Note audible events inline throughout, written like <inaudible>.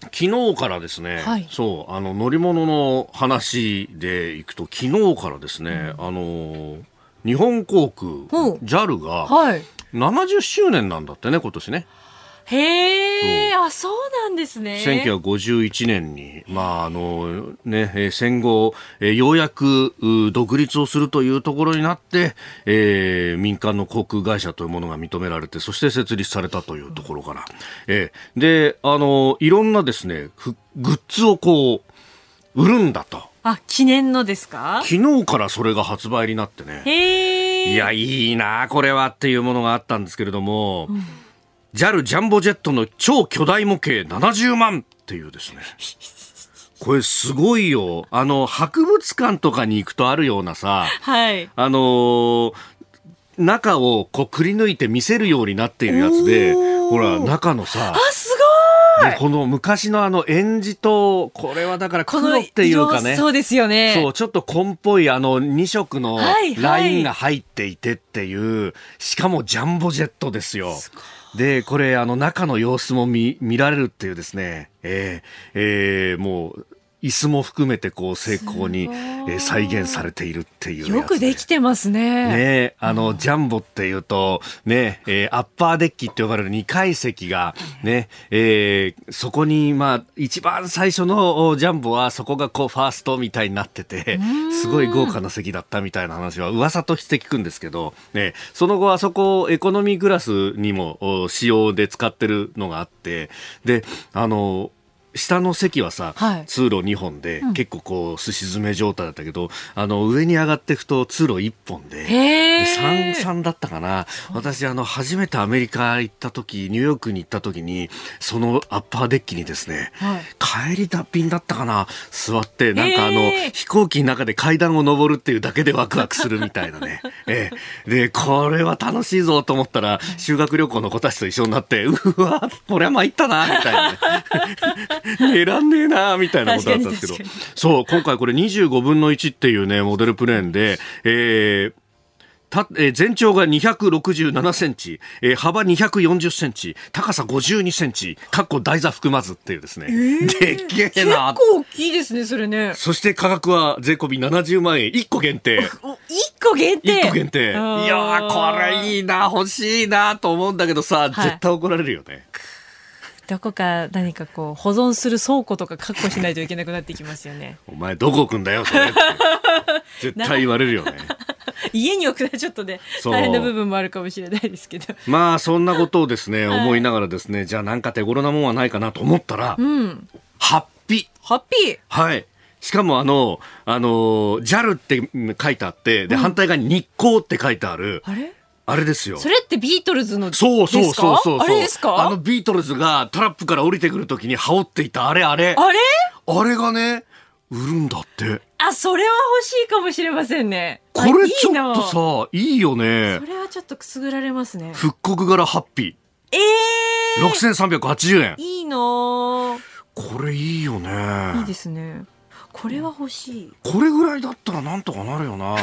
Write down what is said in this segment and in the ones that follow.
昨日からですね、はい、そうあの乗り物の話でいくと昨日からですね、うん、あの日本航空 JAL が70周年なんだってね今年ね。へえ、あ、そうなんですね。1951年に、まあ、あの、ね、戦後、ようやく独立をするというところになって、えー、民間の航空会社というものが認められて、そして設立されたというところから。えー、で、あの、いろんなですね、グッズをこう、売るんだと。あ、記念のですか？昨日からそれが発売になってね。へいや、いいな、これはっていうものがあったんですけれども、うん JAL ジャンボジェットの超巨大模型70万っていうですね。<laughs> これすごいよ。あの、博物館とかに行くとあるようなさ、はい。あのー、中をこうくり抜いて見せるようになっているやつで、ほら、中のさ、あ、すごいこの昔のあの演じと、これはだから黒っていうかね。そうですよね。そう、ちょっと紺っぽいあの2色のラインが入っていてっていう、はいはい、しかもジャンボジェットですよ。すごいで、これ、あの、中の様子も見、見られるっていうですね、えー、えー、もう、椅子も含めてこう成功に、え再現されているっていう、ね、よくできてますね。ねあの、ジャンボっていうと、ね、えー、アッパーデッキって呼ばれる2階席が、ね、えー、そこに、まあ、一番最初のジャンボはそこがこうファーストみたいになってて、すごい豪華な席だったみたいな話は噂として聞くんですけど、ね、その後あそこエコノミークラスにも使用で使ってるのがあって、で、あの、下の席はさ、はい、通路2本で、うん、結構こう、すし詰め状態だったけど、あの、上に上がっていくと通路1本で、で3、3だったかな。私、あの、初めてアメリカ行った時、ニューヨークに行った時に、そのアッパーデッキにですね、はい、帰り脱便だったかな、座って、なんかあの、飛行機の中で階段を登るっていうだけでワクワクするみたいなね。<laughs> ええ、で、これは楽しいぞと思ったら、修学旅行の子たちと一緒になって、うわ、これは参ったな、みたいなね。寝らんねえなみたいなことだったんですけどそう今回これ25分の1っていうねモデルプレーンで、えーたえー、全長が267センチ、えー、幅240センチ、高さ52センチ、かっこ台座含まずっていうですね。えー、でっけえな。結構大きいですね、それね。そして価格は税込み70万円、1個限定。1個限定 ?1 個限定。いやこれいいな、欲しいなと思うんだけどさ、絶対怒られるよね。どこか何かこう保存する倉庫とか確保しないといけなくなってきますよね。お前どこ置くんだよそれ <laughs> 絶対言われるよね。家に置くのはちょっとね大変な部分もあるかもしれないですけど。まあそんなことをですね、思いながらですね、じゃあなんか手頃なもんはないかなと思ったら、うん、ハッピハッピーはい。しかもあの、あの、JAL って書いてあって、で、うん、反対側に日光って書いてある。あれ？あれですよ。それってビートルズのそうそうそうそうあれですか？あのビートルズがトラップから降りてくるときに羽織っていたあれあれ。あれ？あれがね、売るんだって。あ、それは欲しいかもしれませんね。これちょっとさ、いいよね。それはちょっとくすぐられますね。復刻柄ハッピー。ええー。6380円。いいのこれいいよね。いいですね。これは欲しい。これぐらいだったらなんとかなるよな。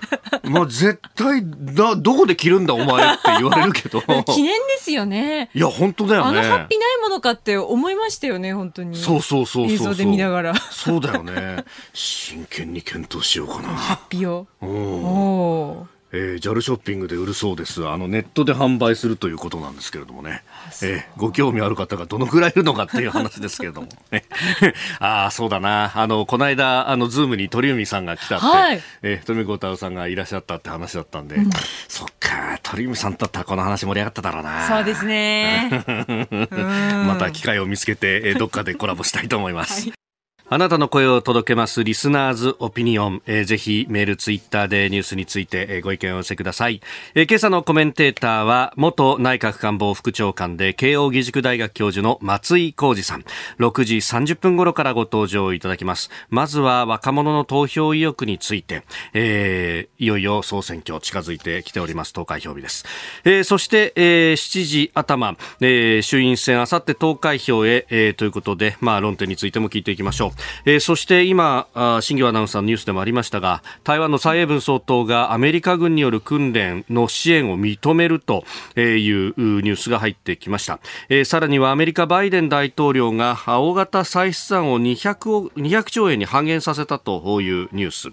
<laughs> まあ絶対だどこで着るんだお前って言われるけど。<laughs> 記念ですよね。いや本当だよね。あの法被ーないものかって思いましたよね本当に。そうそうそうそう映像で見ながら。そうだよね。真剣に検討しようかな。ハッピーを。おおえー、JAL ショッピングで売るそうです。あの、ネットで販売するということなんですけれどもね。えー、ご興味ある方がどのくらいいるのかっていう話ですけれども。<laughs> ああ、そうだな。あの、この間、あの、ズームに鳥海さんが来たって、はい、えー、鳥海高太朗さんがいらっしゃったって話だったんで、うん、そっか、鳥海さんだったらこの話盛り上がっただろうな。そうですね。<laughs> また機会を見つけて、えー、どっかでコラボしたいと思います。はいあなたの声を届けますリスナーズオピニオン、えー、ぜひメール、ツイッターでニュースについて、えー、ご意見を寄せください、えー、今朝のコメンテーターは元内閣官房副長官で慶応義塾大学教授の松井浩二さん。6時30分頃からご登場いただきます。まずは若者の投票意欲について、えー、いよいよ総選挙近づいてきております。投開票日です、えー、そして、えー、7時頭、えー、衆院選あさって投開票へ、えー、ということで、まあ、論点についても聞いていきましょう。えー、そして今新業アナウンサーのニュースでもありましたが台湾の蔡英文総統がアメリカ軍による訓練の支援を認めるというニュースが入ってきました、えー、さらにはアメリカバイデン大統領が大型歳出産を 200, 200兆円に半減させたというニュース、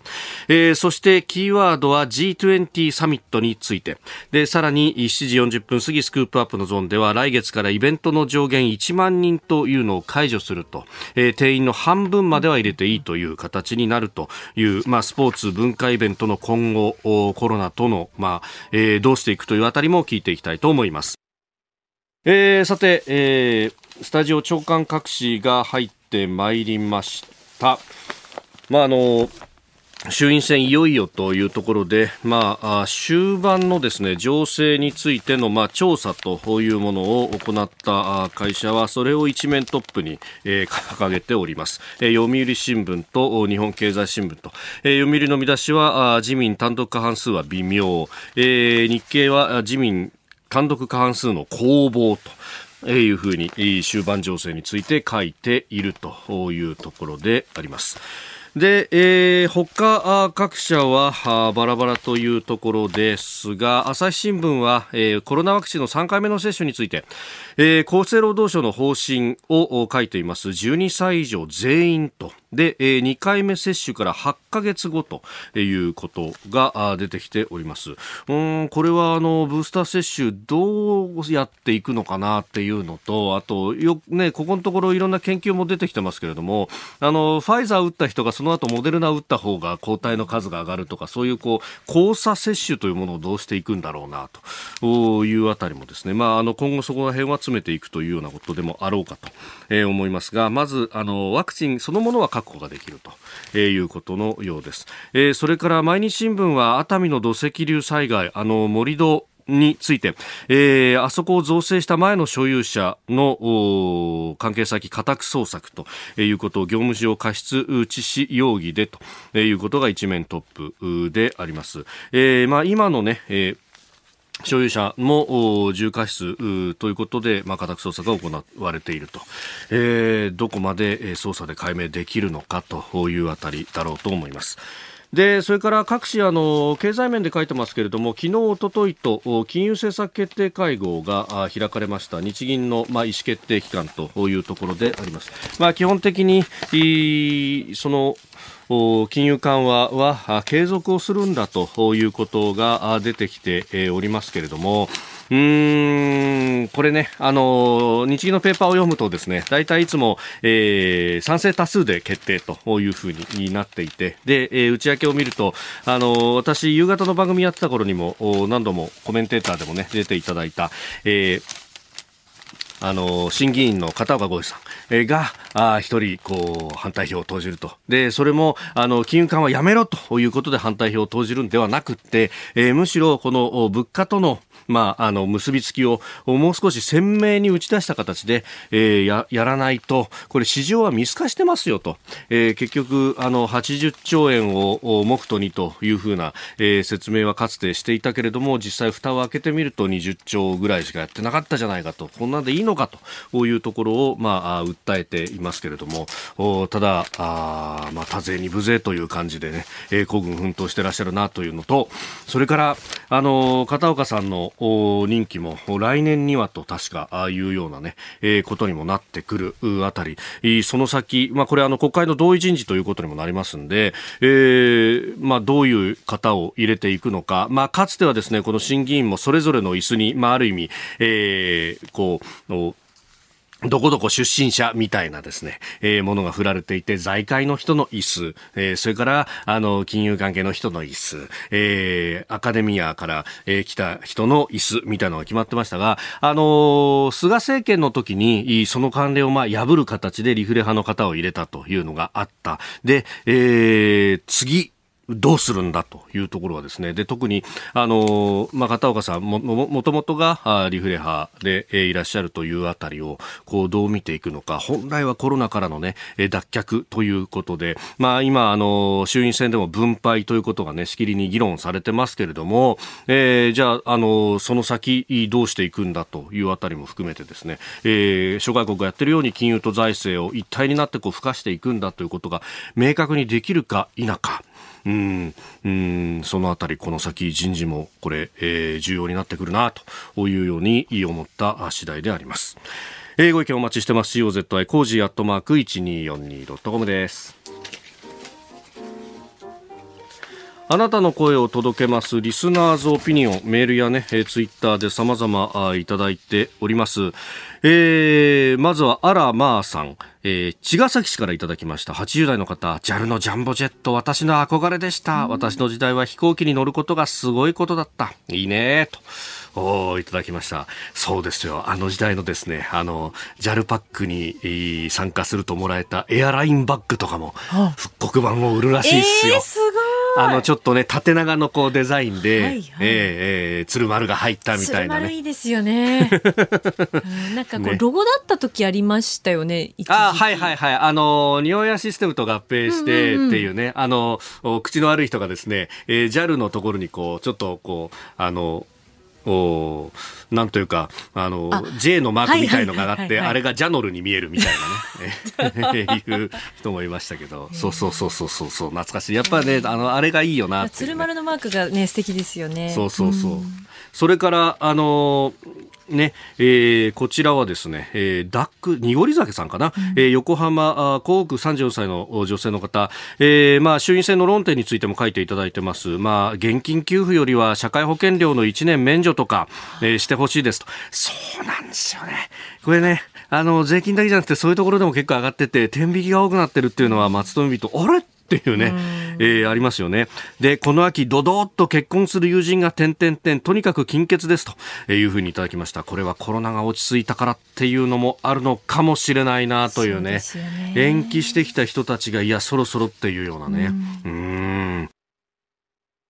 えー、そしてキーワードは G20 サミットについて。でさらに7時40分過ぎスクープアップのゾーンでは来月からイベントの上限1万人というのを解除すると、えー、定員の半分までは入れていいという形になるという、まあ、スポーツ文化イベントの今後コロナとの、まあえー、どうしていくというあたりも聞いていきたいと思います。えー、さて、えー、スタジオ長官各紙が入ってまいりました。まああの衆院選いよいよというところで、まあ、終盤のですね、情勢についての、まあ、調査というものを行った会社は、それを一面トップに、えー、掲げております。えー、読売新聞と日本経済新聞と、えー、読売の見出しは、自民単独過半数は微妙、えー、日経は自民単独過半数の攻防と、いうふうに終盤情勢について書いているというところであります。で、えー、他各社はバラバラというところですが、朝日新聞は、えー、コロナワクチンの3回目の接種について、えー、厚生労働省の方針を書いています。12歳以上全員と。で、えー、2回目接種から8ヶ月後ということが出てきております。うんこれはあのブースター接種どうやっていくのかなっていうのとあとよ、ね、ここのところいろんな研究も出てきてますけれどもあのファイザー打った人がその後モデルナ打った方が抗体の数が上がるとかそういうこう交差接種というものをどうしていくんだろうなというあたりもですね、まあ、あの今後そこら辺は詰めていくというようなことでもあろうかと、えー、思いますがまずあのワクチンそのものは確保ができると、えー、いうことのようです、えー、それから毎日新聞は熱海の土石流災害あの盛り土について、えー、あそこを造成した前の所有者の関係先家宅捜索ということを業務上過失致死容疑でということが一面トップであります。えーまあ、今のね、えー所有者も重過失ということで、まあ、家宅捜索が行われていると、えー、どこまで捜査で解明できるのかというあたりだろうと思います。でそれから各紙あの経済面で書いてますけれども昨日、おとといと金融政策決定会合が開かれました日銀の、まあ、意思決定機関というところであります。まあ、基本的にその金融緩和は継続をするんだということが出てきておりますけれども、うーん、これね、あの、日銀のペーパーを読むとですね、大体いつも、えー、賛成多数で決定というふうになっていて、で、えー、内訳を見ると、あの、私、夕方の番組やってた頃にも、何度もコメンテーターでもね、出ていただいた、えー、あの審議員の片岡剛さん。が一人こう反対票を投じると。でそれもあの金融緩和やめろということで反対票を投じるんではなくて、えー、むしろこの物価とのまあ、あの結びつきをもう少し鮮明に打ち出した形で、えー、ややらないとこれ市場は見透かしてますよと、えー、結局あの80兆円を目途にというふうな、えー、説明はかつてしていたけれども実際蓋を開けてみると20兆ぐらいしかやってなかったじゃないかと。こんなんでいいのかというところを、まあ、訴えていますけれども。ただあ、まあ、多勢に無勢という感じでね、えー、孤軍奮闘してらっしゃるなというのとそれからあの片岡さんの任期も来年にはと確かああいうようなね、えー、ことにもなってくるあたり、その先、まあこれあの国会の同意人事ということにもなりますんで、えー、まあどういう方を入れていくのか、まあかつてはですね、この審議員もそれぞれの椅子に、まあある意味、えー、こう、どこどこ出身者みたいなですね、えー、ものが振られていて、財界の人の椅子、えー、それから、あの、金融関係の人の椅子、えー、アカデミアから、えー、来た人の椅子みたいなのが決まってましたが、あのー、菅政権の時に、その関連をまあ破る形でリフレ派の方を入れたというのがあった。で、えー、次、どうするんだというところはですね、で、特に、あの、まあ、片岡さんも、も、もともとが、リフレ派で、いらっしゃるというあたりを、こう、どう見ていくのか、本来はコロナからのね、脱却ということで、まあ、今、あの、衆院選でも分配ということがね、しきりに議論されてますけれども、えー、じゃあ、あの、その先、どうしていくんだというあたりも含めてですね、えー、諸外国がやってるように金融と財政を一体になってこう、付加していくんだということが、明確にできるか否か、うんうんそのあたりこの先人事もこれ、えー、重要になってくるなというように思った次第であります。えー、ご意見お待ちしてます。COZY コージーアットマーク 1242.com です。あなたの声を届けますリスナーズオピニオンメールやね、えー、ツイッターで様々いただいております。えー、まずはアラマーさん、えー、茅ヶ崎市からいただきました80代の方 JAL のジャンボジェット私の憧れでした、私の時代は飛行機に乗ることがすごいことだったいいねとおいただきました。そうですよ。あの時代のですね、あの、JAL パックに参加するともらえたエアラインバッグとかも、復刻版を売るらしいっすよ。えー、すごい。あの、ちょっとね、縦長のこうデザインで、はいはい、えー、えー、鶴丸が入ったみたいな、ね。いいですよね。<laughs> うん、なんかこう、ロゴだった時ありましたよね、あはいはいはい。あの、日本屋システムと合併してっていうね、うんうんうん、あの、口の悪い人がですね、えー、JAL のところにこう、ちょっとこう、あの、おなんというかあの J のマークみたいのがあって、あれがジャノルに見えるみたいなね。<laughs> いう人もいましたけど。<laughs> そうそうそうそうそうそう懐かしいやっぱねあのあれがいいよな、ね、鶴丸のマークがね素敵ですよね。そうそうそう、うそれからあのね、えー、こちらはですね、えー、ダック、濁り酒さんかな、うん、えー、横浜、港区34歳の女性の方、えー、まあ、衆院選の論点についても書いていただいてます。まあ、現金給付よりは社会保険料の1年免除とか、えー、してほしいですと。そうなんですよね。これね、あの、税金だけじゃなくてそういうところでも結構上がってて、天引きが多くなってるっていうのは松富人、あれ？っていうね、えー、ありますよね。で、この秋、ドドーッと結婚する友人が点々点、とにかく金欠ですというふうにいただきました。これはコロナが落ち着いたからっていうのもあるのかもしれないなというね、ね延期してきた人たちが、いや、そろそろっていうようなね。うん。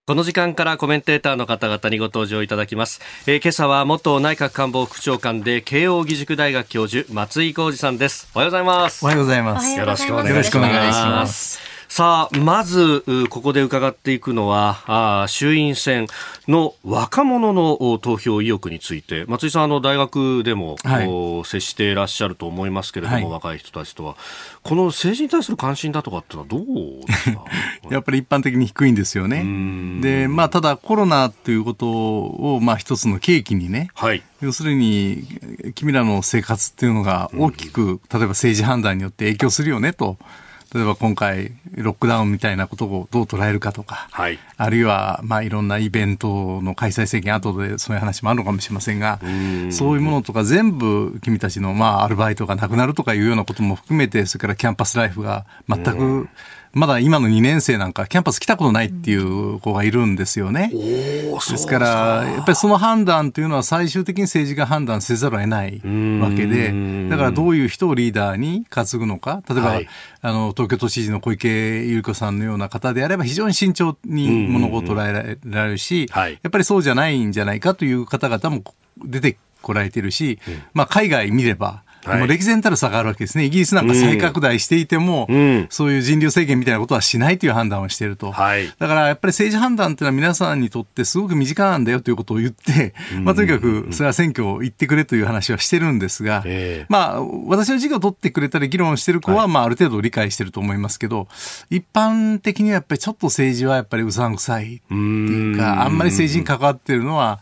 この時間からコメンテーターの方々にご登場いただきます。えー、今朝は元内閣官房副長官で慶應義塾大学教授松井浩二さんです。おはようございます。おはようございます。よろしくお願いします。さあ、まず、ここで伺っていくのは、あ衆院選の若者の投票意欲について、松井さん、あの、大学でも、はい、接していらっしゃると思いますけれども、はい、若い人たちとは、この政治に対する関心だとかっていうのはどうですか？<laughs> やっぱり一般的に低いんですよね。で、まあ、ただコロナということを、まあ、一つの契機にね、はい、要するに、君らの生活っていうのが大きく、例えば政治判断によって影響するよねと。例えば今回、ロックダウンみたいなことをどう捉えるかとか、はい、あるいは、まあ、いろんなイベントの開催制限後でそういう話もあるのかもしれませんが、そういうものとか全部君たちの、まあ、アルバイトがなくなるとかいうようなことも含めて、それからキャンパスライフが全くまだ今の2年生なんかキャンパス来たことないっていう子がいるんですよね。ですか。ら、やっぱりその判断というのは最終的に政治が判断せざるを得ないわけで、だからどういう人をリーダーに担ぐのか、例えば、はい、あの、東京都知事の小池百合子さんのような方であれば非常に慎重に物事を捉えられるし、やっぱりそうじゃないんじゃないかという方々も出てこられてるし、まあ海外見れば、はい、歴然たる差があるわけですね。イギリスなんか再拡大していても、うん、そういう人流制限みたいなことはしないという判断をしていると。はい、だからやっぱり政治判断っていうのは皆さんにとってすごく身近なんだよということを言って、まあとにかくそれは選挙を行ってくれという話はしてるんですが、まあ私の授業を取ってくれたり議論してる子は、まあある程度理解してると思いますけど、一般的にはやっぱりちょっと政治はやっぱりうさんくさいっていうか、あんまり政治に関わってるのは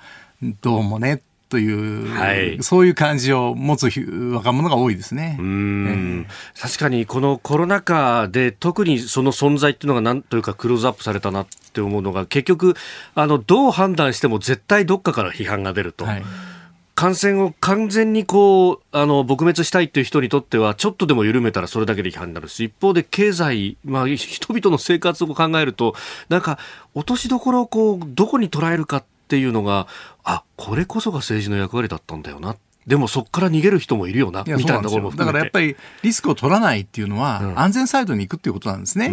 どうもねという、はい、そういう感じを持つ若者が多いですね。うん、えー、確かにこのコロナ禍で特にその存在っていうのがなんというかクローズアップされたなって思うのが結局あのどう判断しても絶対どっかから批判が出ると。はい感染を完全にこうあの撲滅したいっていう人にとってはちょっとでも緩めたらそれだけで違反になるし一方で経済、まあ、人々の生活を考えるとなんか落としどころをこうどこに捉えるかっていうのがあこれこそが政治の役割だったんだよな。でもそこから逃げる人もいるよな、みたいなところもだからやっぱりリスクを取らないっていうのは、安全サイドに行くっていうことなんですね。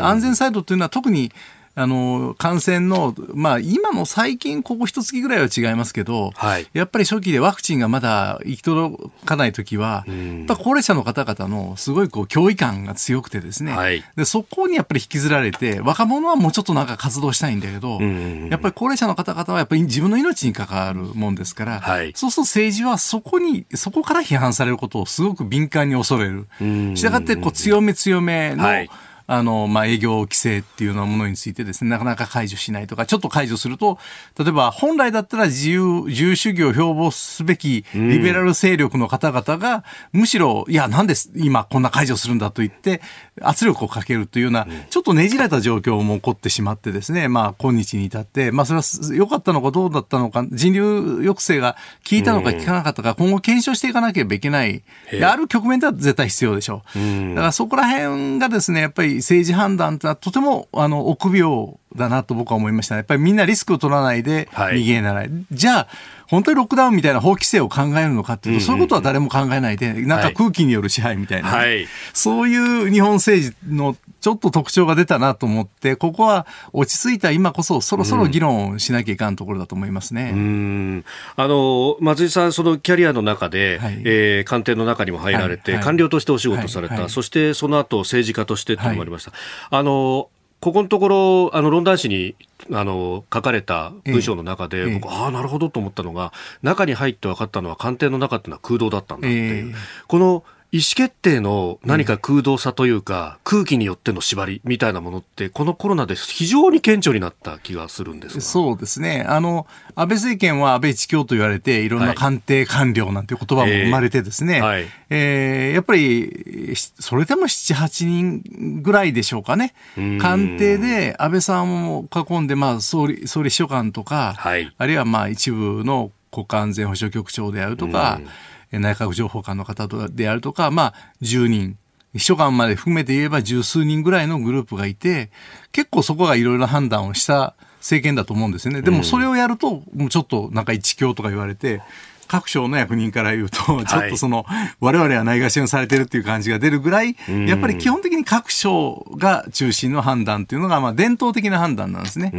安全サイドっていうのは特にあの、感染の、まあ、今の最近、ここ一月ぐらいは違いますけど、はい、やっぱり初期でワクチンがまだ行き届かないときは、やっぱ高齢者の方々のすごいこう、脅威感が強くてですね、はい、で、そこにやっぱり引きずられて、若者はもうちょっとなんか活動したいんだけど、やっぱり高齢者の方々はやっぱり自分の命に関わるもんですから、はい、そうすると政治はそこに、そこから批判されることをすごく敏感に恐れる。したがって、こう、強め強めの、はいあの、まあ、営業規制っていうようなものについてですね、なかなか解除しないとか、ちょっと解除すると、例えば本来だったら自由、自由主義を標榜すべきリベラル勢力の方々が、むしろ、いや、なんで今こんな解除するんだと言って、圧力をかけるというような、ちょっとねじれた状況も起こってしまってですね、まあ、今日に至って、まあ、それは良かったのかどうだったのか、人流抑制が効いたのか効かなかったか、今後検証していかなければいけない。ある局面では絶対必要でしょう。だからそこら辺がですね、やっぱり政治判断というのはとてもあの臆病だなと僕は思いました、やっぱりみんなリスクを取らないで逃げならない。はい、じゃあ、本当にロックダウンみたいな法規制を考えるのかっていうと、そういうことは誰も考えないで、なんか空気による支配みたいな、はい、そういう日本政治のちょっと特徴が出たなと思って、ここは落ち着いた今こそ、そろそろ議論しなきゃいかんところだと思いますね。うん。あの松井さん、そのキャリアの中で、はい、えー、官邸の中にも入られて、はい、官僚としてお仕事された、そしてその後政治家としてというのもありました。あのここのところ、あの、ロンダン紙に、あの、書かれた文章の中で、ええ、僕、ああ、なるほどと思ったのが、中に入って分かったのは、官邸の中っていうのは空洞だったんだっていう。え、この、意思決定の何か空洞さというか、空気によっての縛りみたいなものって、このコロナで非常に顕著になった気がするんですそうですね。あの、安倍政権は安倍一強と言われて、いろんな官邸官僚なんていう言葉も生まれてですね、はい、えー、やっぱり、それでも7、8人ぐらいでしょうかね。官邸で安倍さんを囲んで、まあ、総理、総理秘書官とか、はい、あるいはまあ、一部の国家安全保障局長であるとか、内閣情報官の方であるとか、まあ、10人、秘書官まで含めて言えば十数人ぐらいのグループがいて、結構そこがいろいろな判断をした政権だと思うんですよね。でもそれをやると、もうちょっとなんか一強とか言われて、各省の役人から言うと、ちょっとその、我々はないがしろにされてるっていう感じが出るぐらい、やっぱり基本的に各省が中心の判断っていうのが、まあ伝統的な判断なんですね。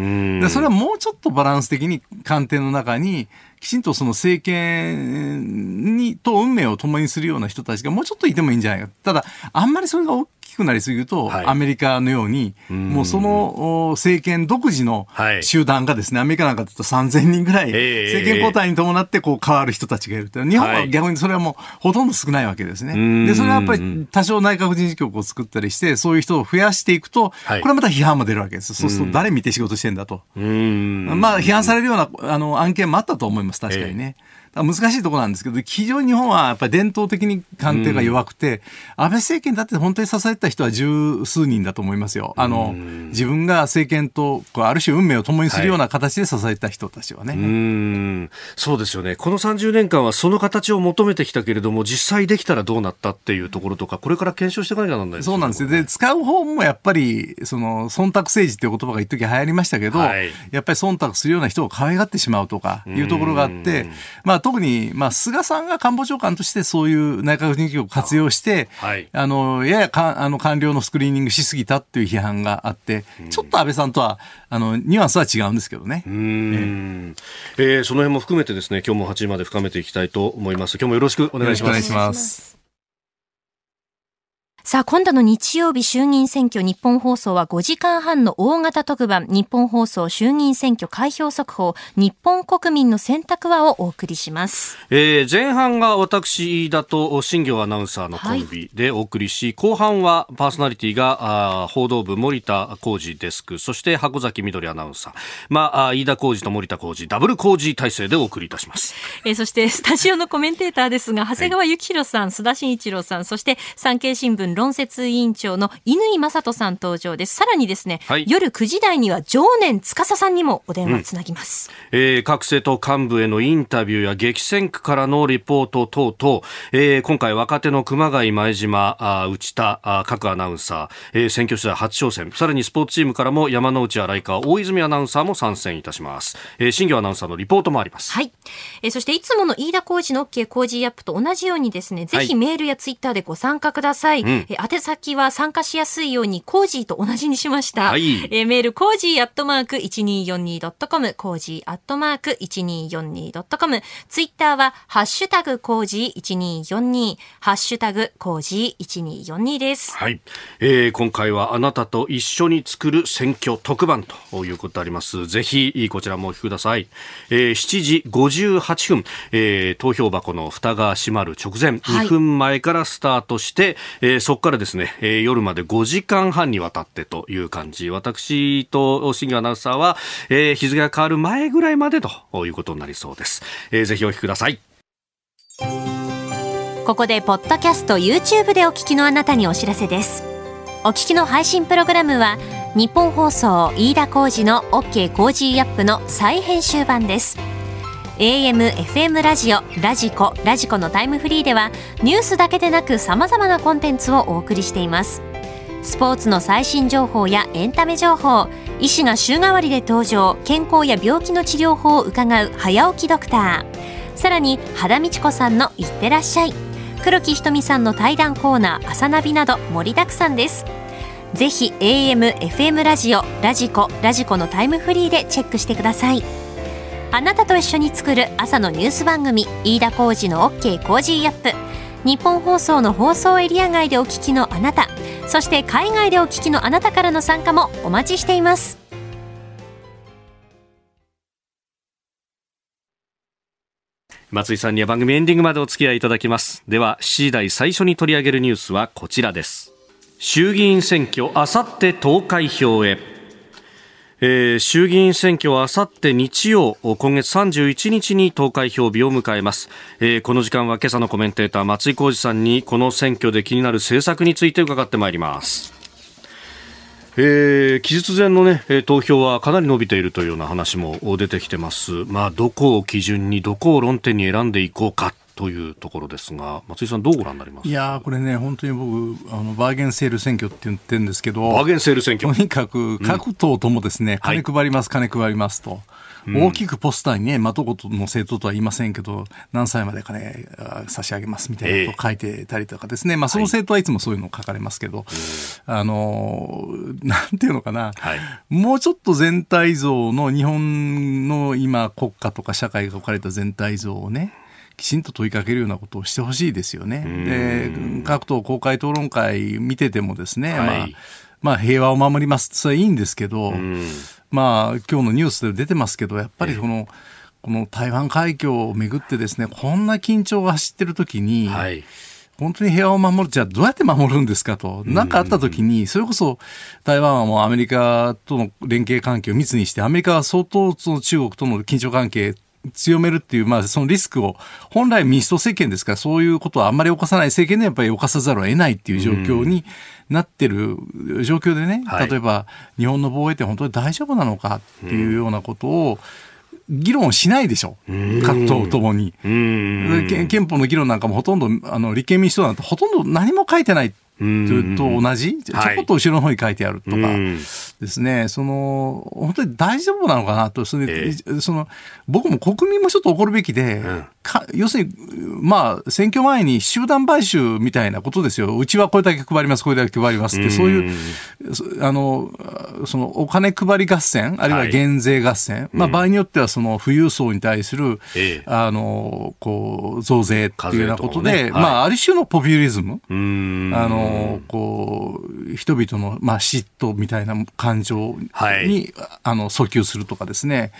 でそれはもうちょっとバランス的に官邸の中に、きちんとその政権にと運命を共にするような人たちがもうちょっといてもいいんじゃないか。ただ、あんまりそれがきくなりすぎると、はい、アメリカのように、もうその政権独自の集団がですね、アメリカなんかだと3000人ぐらい、政権交代に伴ってこう変わる人たちがいると。日本は逆にそれはもうほとんど少ないわけですね。で、それはやっぱり多少内閣人事局を作ったりして、そういう人を増やしていくと、これはまた批判も出るわけです。そうすると誰見て仕事してんだと。まあ、批判されるようなあの案件もあったと思います、確かにね。難しいところなんですけど、非常に日本はやっぱり伝統的に官邸が弱くて、うん、安倍政権だって本当に支えた人は十数人だと思いますよ。あの、自分が政権とこうある種運命を共にするような形で支えた人たちはね、はい、うん。そうですよね。この30年間はその形を求めてきたけれども、実際できたらどうなったっていうところとか、これから検証していかなきゃならないですそうなんですよ。で、使う方もやっぱり、その、忖度政治っていう言葉が一時流行りましたけど、はい、やっぱり忖度するような人を可愛がってしまうとかいうところがあって、まあ特に、まあ菅さんが官房長官としてそういう内閣人事局を活用して、はい、あの、ややかあの官僚のスクリーニングしすぎたっていう批判があって、ちょっと安倍さんとは、あの、ニュアンスは違うんですけどね。うん、えー、えー、その辺も含めてですね、今日も8時まで深めていきたいと思います。今日もよろしくお願いします。お願いします。さあ、今度の日曜日衆議院選挙日本放送は5時間半の大型特番日本放送衆議院選挙開票速報日本国民の選択話をお送りします。えー、前半が私だと新業アナウンサーのコンビでお送りし、はい、後半はパーソナリティがあ報道部森田浩二デスク、そして箱崎みどりアナウンサー、まあ、飯田浩二と森田浩二ダブル浩二体制でお送りいたします。えー、そしてスタジオのコメンテーターですが、長谷川幸宏さん、須田慎一郎さん、そして産経新聞文論説委員長の乾正人さん登場です。さらにですね、はい、夜9時台には常年司さんにもお電話つなぎます。うん、えー、各政党幹部へのインタビューや激戦区からのリポート等々、えー、今回若手の熊谷前島、あ内田あ各アナウンサー、えー、選挙取材初挑戦、さらにスポーツチームからも山之内洗川、大泉アナウンサーも参戦いたします。えー、新行アナウンサーのリポートもあります。はい。えー、そしていつもの飯田浩二の OK 工事アップと同じようにですね、ぜひメールやツイッターでご参加ください。はい、えー、宛先は参加しやすいように Cozy と同じにしました。はい、えー、メール cozy アットマーク 1242.com、cozy アットマーク 1242.com、ツイッターはハッシュタグコージー1242、ハッシュタグコージー1242です。はい。えー、今回はあなたと一緒に作る選挙特番ということであります。ぜひ、こちらもお聞きください。えー、7時58分、えー、投票箱の蓋が閉まる直前、2分前からスタートして、えー、そこからですね、えー、夜まで5時間半にわたってという感じ。私と新業アナウンサーは、えー、日付が変わる前ぐらいまでということになりそうです。えー、ぜひお聞きください。ここで、ポッドキャスト YouTube でお聞きのあなたにお知らせです。お聞きの配信プログラムは、日本放送飯田浩二の OK コージーアップの再編集版です。AM、FM ラジオ、ラジコ、ラジコのタイムフリーではニュースだけでなく様々なコンテンツをお送りしています。スポーツの最新情報やエンタメ情報、医師が週替わりで登場、健康や病気の治療法を伺う早起きドクター。さらに、羽田美智子さんのいってらっしゃい。黒木ひとみさんの対談コーナー朝ナビなど盛りだくさんですぜひ AM、FM ラジオ、ラジコ、ラジコのタイムフリーでチェックしてくださいあなたと一緒に作る朝のニュース番組飯田浩二の OK コージーアップ。日本放送の放送エリア外でお聞きのあなたそして海外でお聞きのあなたからの参加もお待ちしています。松井さんには番組エンディングまでお付き合いいただきます。では7時台最初に取り上げるニュースはこちらです。衆議院選挙あさって投開票へ。えー、衆議院選挙はあさって日曜今月31日に投開票日を迎えます、えー、この時間は今朝のコメンテーター松井浩二さんにこの選挙で気になる政策について伺ってまいります。えー、期日前の、ね、投票はかなり伸びているというような話も出てきてます、まあ、どこを基準にどこを論点に選んでいこうかというところですが、松井さん、どうご覧になります？いやこれね、本当に僕、あのバーゲンセール選挙って言ってるんですけど、バーゲンセール選挙。とにかく各党ともですね、うん、金配ります、はい、金配りますと。大きくポスターにね、まあ、どこの政党とは言いませんけど、何歳まで金差し上げますみたいなことを書いてたりとかですね、まあ、その政党はいつもそういうのを書かれますけど、はい、あの、なんていうのかな、はい、もうちょっと全体像の日本の今国家とか社会が置かれた全体像をね、きちんと問いかけるようなことをしてほしいですよね。で各党公開討論会見ててもですね、はい、まあまあ、平和を守ります。それはいいんですけど、まあ、今日のニュースで出てますけど、やっぱりこの、この台湾海峡をめぐってですね、こんな緊張が走ってる時に、はい、本当に平和を守る、じゃあどうやって守るんですかと。何かあった時に、それこそ台湾はもうアメリカとの連携関係を密にして、アメリカは相当その中国との緊張関係強めるっていう、まあ、そのリスクを、本来民主党政権ですから、そういうことはあんまり犯さない政権でやっぱり犯さざるを得ないっていう状況になってる状況でね、例えば、日本の防衛って本当に大丈夫なのかっていうようなことを、議論しないでしょ、各党ともに。憲法の議論なんかもほとんど、あの立憲民主党なんてほとんど何も書いてないと同じ、ちょこっと後ろの方に書いてあるとかですね、その本当に大丈夫なのかなとそれ、えー、その僕も国民もちょっと怒るべきで、うん、要するに、まあ、選挙前に集団買収みたいなことですよ、うちはこれだけ配ります、これだけ配りますって、そういうあのそのお金配り合戦、あるいは減税合戦、はい、まあ、場合によってはその富裕層に対する、えー、あのこう増税っていうようなことで、ね。はい、まあ、ある種のポピュリズム。あのこう人々の、まあ、嫉妬みたいな感情に、はい、あの訴求するとかですね。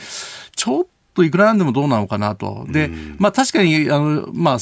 ちょっといくらなんでもどうなのかなと。で、まあ確かに、あの、まあ、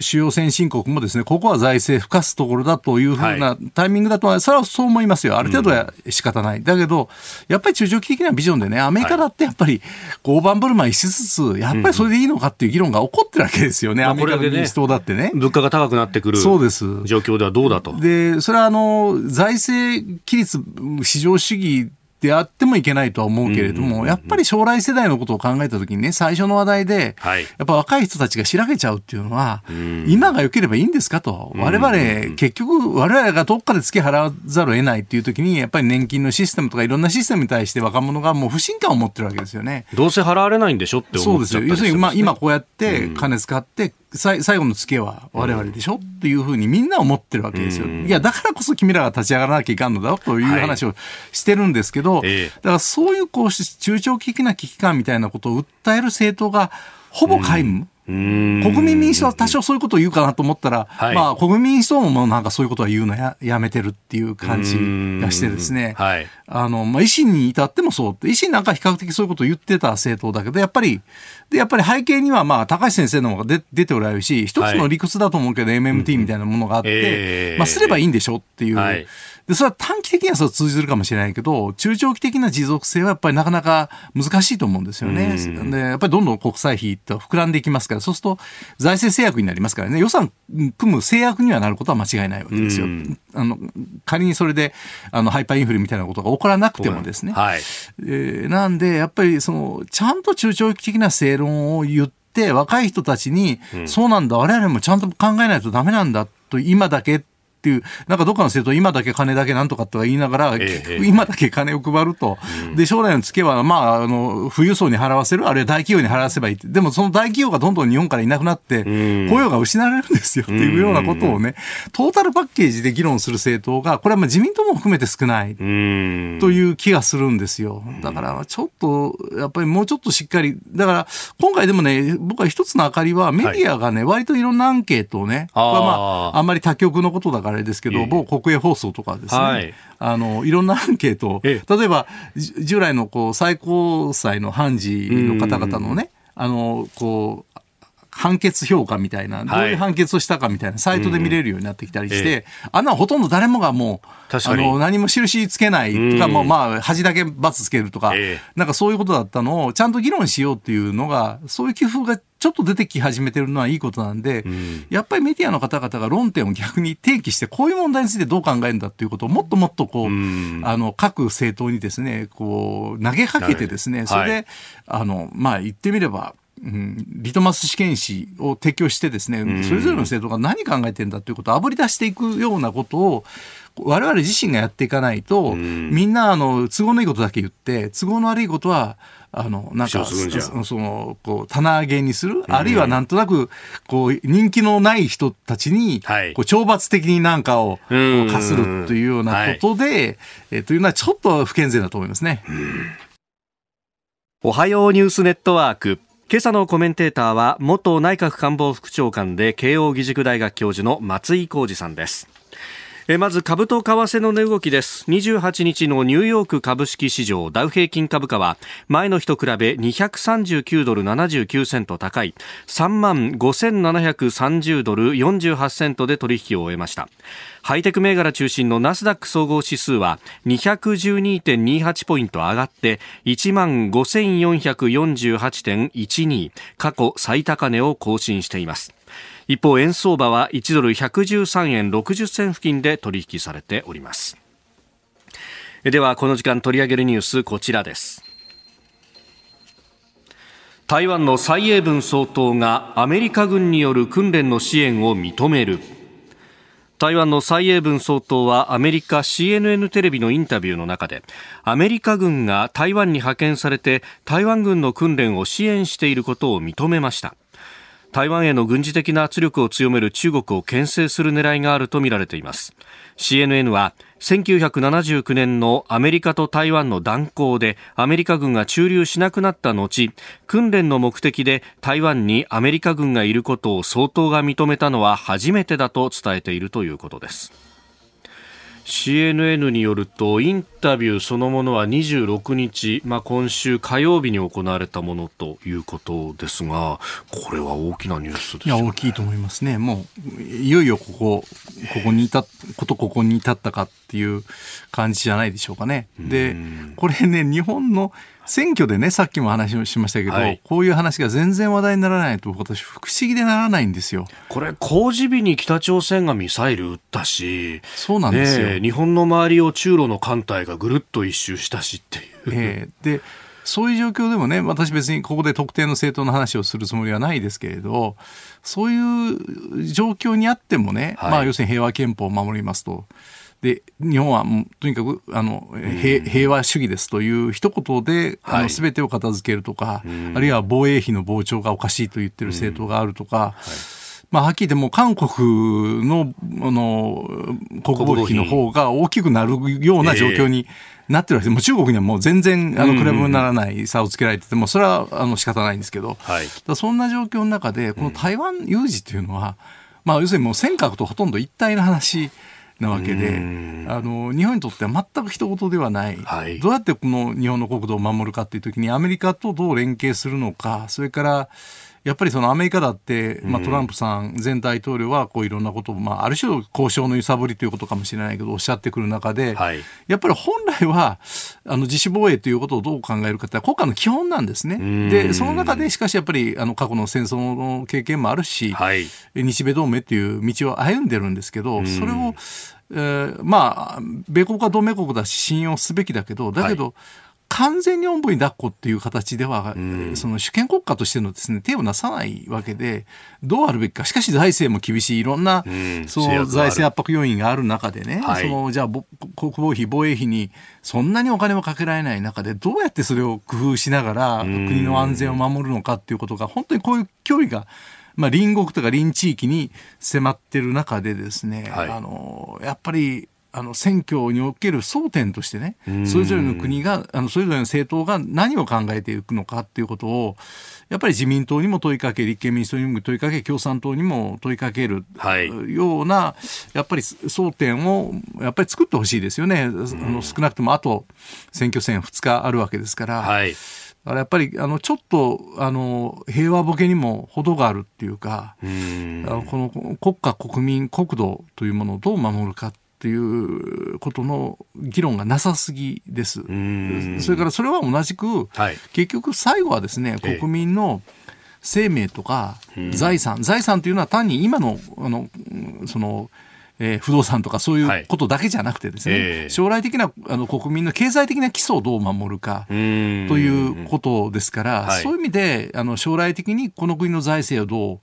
主要先進国もですね、ここは財政ふかすところだというふうなタイミングだと、それはそう思いますよ。ある程度は仕方ない。うん、だけど、やっぱり中長期的なビジョンでね、アメリカだってやっぱり、大盤振る舞いしつつ、やっぱりそれでいいのかっていう議論が起こってるわけですよね。うん、アメリカの民主党だってね。物価が高くなってくる。そうです。状況ではどうだと。で、それはあの、財政規律、市場主義であってもいけないとは思うけれども、やっぱり将来世代のことを考えたときにね、最初の話題で、やっぱ若い人たちがしらけちゃうっていうのは、今が良ければいいんですかと。我々、結局、我々がどっかで付け払わざるを得ないっていうときに、やっぱり年金のシステムとかいろんなシステムに対して若者がもう不信感を持ってるわけですよね。どうせ払われないんでしょって思っちゃったり、ね、そうですよ。要するに、まあ、今こうやって金使って、最後の付けは我々でしょ、っていうふうにみんな思ってるわけですよ。いや、だからこそ君らが立ち上がらなきゃいかんのだよという話をしてるんですけど、はい、だからそういうこう中長期的な危機感みたいなことを訴える政党がほぼ皆無。国民民主党は多少そういうことを言うかなと思ったら、はい、まあ、国民民主党もなんかそういうことは言うのややめてるっていう感じがしてですね、はい、あの、まあ、維新に至ってもそう、維新なんか比較的そういうことを言ってた政党だけど、やっぱり、で、やっぱり背景には、まあ、高橋先生の方が出出ておられるし、一つの理屈だと思うけど、はい、MMT みたいなものがあって、えー、まあ、すればいいんでしょっていう。はいで、それは短期的にはそう通じるかもしれないけど、中長期的な持続性はやっぱりなかなか難しいと思うんですよね。で、やっぱりどんどん国債費って膨らんでいきますから、そうすると財政制約になりますからね、予算組む制約にはなることは間違いないわけですよ。あの、仮にそれで、あの、ハイパーインフレみたいなことが起こらなくてもですね。はい。えー、なんで、やっぱりその、ちゃんと中長期的な正論を言って、若い人たちに、うん、そうなんだ、我々もちゃんと考えないとダメなんだと、今だけっていう、なんかどっかの政党、今だけ金だけなんとかとは言いながら、え今だけ金を配ると、で、将来の付けは、まあ、あの、富裕層に払わせる、あるいは大企業に払わせばいいでもその大企業がどんどん日本からいなくなって、雇用が失われるんですよっていうようなことをね、トータルパッケージで議論する政党が、これはまあ自民党も含めて少ないという気がするんですよ。だから、ちょっと、やっぱりもうちょっとしっかり、だから、今回でもね、僕は一つの明かりは、メディアがね、割といろんなアンケートをね、あまあ、あんまり他局のことだからあれですけど、某国営放送とかですね、はい、あのいろんなアンケートを、例えば従来のこう最高裁の判事の方々のね、あのこう判決評価みたいな、どういう判決をしたかみたいな、サイトで見れるようになってきたりして、あんなほとんど誰もがもう、あの、何も印つけないとか、もうまあ、恥だけ罰つけるとか、なんかそういうことだったのを、ちゃんと議論しようっていうのが、そういう寄付がちょっと出てき始めてるのはいいことなんで、やっぱりメディアの方々が論点を逆に提起して、こういう問題についてどう考えるんだっていうことをもっともっとこう、あの、各政党にですね、こう、投げかけてですね、それで、あの、まあ、言ってみれば、うん、リトマス試験紙を提供してですね、それぞれの生徒が何考えてんだということをあぶり出していくようなことを、我々自身がやっていかないと、みんなあの都合のいいことだけ言って、都合の悪いことは、あの、なんか、その、こう、棚上げにする、あるいはなんとなく、こう、人気のない人たちに、こう、懲罰的になんかを課するというようなことで、えというのはちょっと不健全だと思いますね。おはようニュースネットワーク。今朝のコメンテーターは元内閣官房副長官で慶応義塾大学教授の松井浩二さんです。まず株と為替の値動きです。28日のニューヨーク株式市場ダウ平均株価は前の日と比べ239ドル79セント高い。3万5730ドル48セントで取引を終えました。ハイテク銘柄中心のナスダック総合指数は212.28ポイント上がって1万5448.12過去最高値を更新しています。一方円相場は1ドル113円60銭付近で取引されております。ではこの時間取り上げるニュースこちらです。台湾の蔡英文総統がアメリカ軍による訓練の支援を認める。台湾の蔡英文総統はアメリカ CNN テレビのインタビューの中でアメリカ軍が台湾に派遣されて台湾軍の訓練を支援していることを認めました。台湾への軍事的な圧力を強める中国を牽制する狙いがあるとみられています。CNN は1979年のアメリカと台湾の断交でアメリカ軍が駐留しなくなった後訓練の目的で台湾にアメリカ軍がいることを総統が認めたのは初めてだと伝えているということです。CNN によるとインタビューそのものは26日、まあ、今週火曜日に行われたものということですがこれは大きなニュースです、ね、いや大きいと思いますね。もういよいよここここにいたことここに至ったかっていう感じじゃないでしょうかね。でこれね日本の選挙でね、さっきも話をしましたけど、はい、こういう話が全然話題にならないと、私、不思議でならないんですよ。これ、公示日に北朝鮮がミサイル撃ったし、そうなんですよ。ね、日本の周りを中路の艦隊がぐるっと一周したしっていう。えー、でそういう状況でもね、私別にここで特定の政党の話をするつもりはないですけれど、そういう状況にあってもね、はい、まあ要するに平和憲法を守りますと。で日本はもうとにかくあの、平平和主義ですという一言で、はい、あの全てを片付けるとか、あるいは防衛費の膨張がおかしいと言ってる政党があるとか。はい。まあ、はっきり言っても韓国のあの国防費の方が大きくなるような状況になってるわけです。もう中国にはもう全然あの比べ物にならない差をつけられてても、それはあの仕方ないんですけど、はい、そんな状況の中で、この台湾有事というのは、まあ、要するにもう尖閣とほとんど一体の話なわけであの日本にとっては全く一言ではない、はい、どうやってこの日本の国土を守るかっていう時にアメリカとどう連携するのかそれからやっぱりそのアメリカだって、まあ、トランプさん前大統領はこういろんなことを、まあ、ある種交渉の揺さぶりということかもしれないけどおっしゃってくる中で、はい、やっぱり本来はあの自主防衛ということをどう考えるかって国家の基本なんですね。でその中でしかしやっぱりあの過去の戦争の経験もあるし、はい、日米同盟という道を歩んでるんですけどそれをえー、まあ、米国は同盟国だし信用すべきだけど、だけど、はい完全におんぶに抱っこっていう形では、うん、その主権国家としてのですね手をなさないわけでどうあるべきか。しかし財政も厳しい。いろんな、うん、その財政圧迫要因がある中でね、はい、そのじゃあ国防費防衛費にそんなにお金もかけられない中でどうやってそれを工夫しながら国の安全を守るのかっていうことが本当にこういう脅威がまあ、隣国とか隣地域に迫ってる中でですね、はい、あのやっぱりあの選挙における争点としてね、それぞれの国が、あのそれぞれの政党が何を考えていくのかっていうことを、やっぱり自民党にも問いかけ、立憲民主党にも問いかけ、共産党にも問いかけるような、はい、やっぱり争点をやっぱり作ってほしいですよね、あの少なくともあと選挙戦2日あるわけですから。はい。だからやっぱりあのちょっとあの平和ボケにも程があるっていうかあのこの国家国民国土というものをどう守るかっていうことの議論がなさすぎです。それからそれは同じく、はい、結局最後はですね国民の生命とか財産、財産というのは単に今のあのそのえー、不動産とかそういうことだけじゃなくてですね、はい。えー、将来的なあの国民の経済的な基礎をどう守るかということですから、そういう意味であの将来的にこの国の財政をどう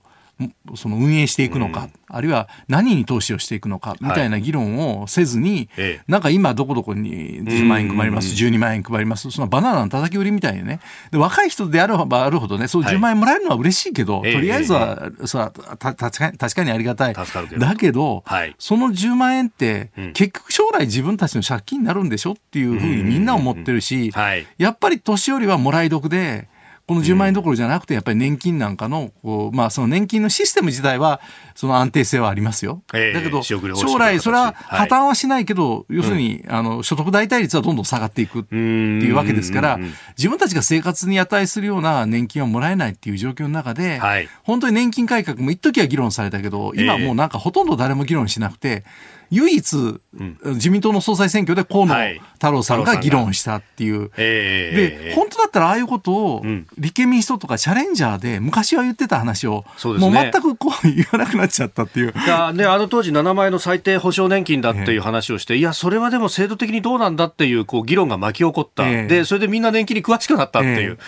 その運営していくのか、うん、あるいは何に投資をしていくのかみたいな議論をせずに、はい、なんか今どこどこに10万円配ります、12万円配ります、そのバナナの叩き売りみたいにね、で若い人であればあるほどね、そう10万円もらえるのは嬉しいけど、はい、とりあえずは、えそた確かに確かにありがたい。だけど、はい、その10万円って、結局将来自分たちの借金になるんでしょっていうふうにみんな思ってるし、やっぱり年寄りはもらい得で、この10万円どころじゃなくて、やっぱり年金なんかの、こうまあ、その年金のシステム自体は、その安定性はありますよ。えー、だけど、将来、それは破綻はしないけど、はい、要するに、あの、所得代替率はどんどん下がっていくっていうわけですから、自分たちが生活に値するような年金はもらえないっていう状況の中で、はい、本当に年金改革も一時は議論されたけど、今もうなんかほとんど誰も議論しなくて、唯一、うん、自民党の総裁選挙で河野太郎さんが議論したっていう。で、本当だったらああいうことを、立憲民主党とかチャレンジャーで昔は言ってた話を、うね、もう全くこう言わなくなっちゃったっていう。で、あの当時7万円の最低保障年金だっていう話をして、いや、それはでも制度的にどうなんだっていうこう議論が巻き起こった。で、それでみんな年金に詳しくなったっていう。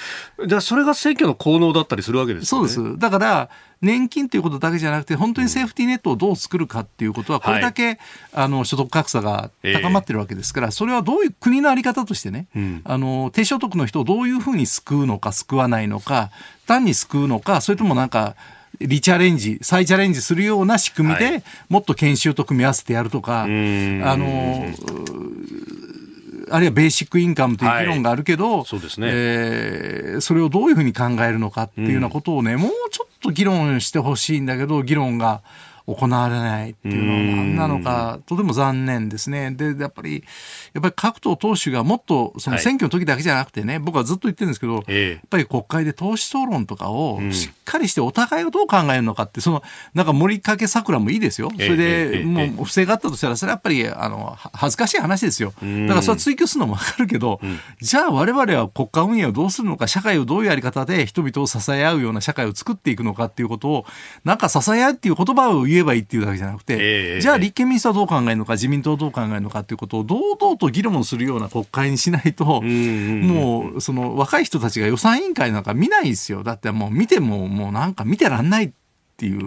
で、それが選挙の効能だったりするわけですよね。そうです。だから、年金ということだけじゃなくて、本当にセーフティーネットをどう作るかっていうことは、これだけ、はい、あの所得格差が高まってるわけですから、それはどういう国の在り方としてね、うん、あの低所得の人をどういうふうに救うのか、救わないのか、単に救うのか、それともなんか、リチャレンジ、再チャレンジするような仕組みで、はい、もっと研修と組み合わせてやるとか、あの、あるいはベーシックインカムという議論があるけど、はい、そうですね、えー、それをどういうふうに考えるのかっていうようなことをね、もうちょっと議論してほしいんだけど、議論が行われないっていうのは何なのか、とても残念ですね。で、やっぱり、やっぱり各党党首がもっと、その選挙の時だけじゃなくてね、はい、僕はずっと言ってるんですけど、えやっぱり国会で党首討論とかをしっかりしてお互いをどう考えるのかって、その、なんか森かけ桜もいいですよ。それで、もう不正があったとしたら、それはやっぱり、あの、恥ずかしい話ですよ。だからそれは追及するのもわかるけど、じゃあ我々は国家運営をどうするのか、社会をどういうやり方で人々を支え合うような社会を作っていくのかっていうことを、なんか支え合うっていう言葉を言えばいいっていうだけじゃなくて、えー、じゃあ立憲民主党はどう考えるのか、自民党はどう考えるのかっていうことを堂々と議論するような国会にしないと、もう、その若い人たちが予算委員会なんか見ないですよ。だってもう見ても、もうなんか見てらんないっていう、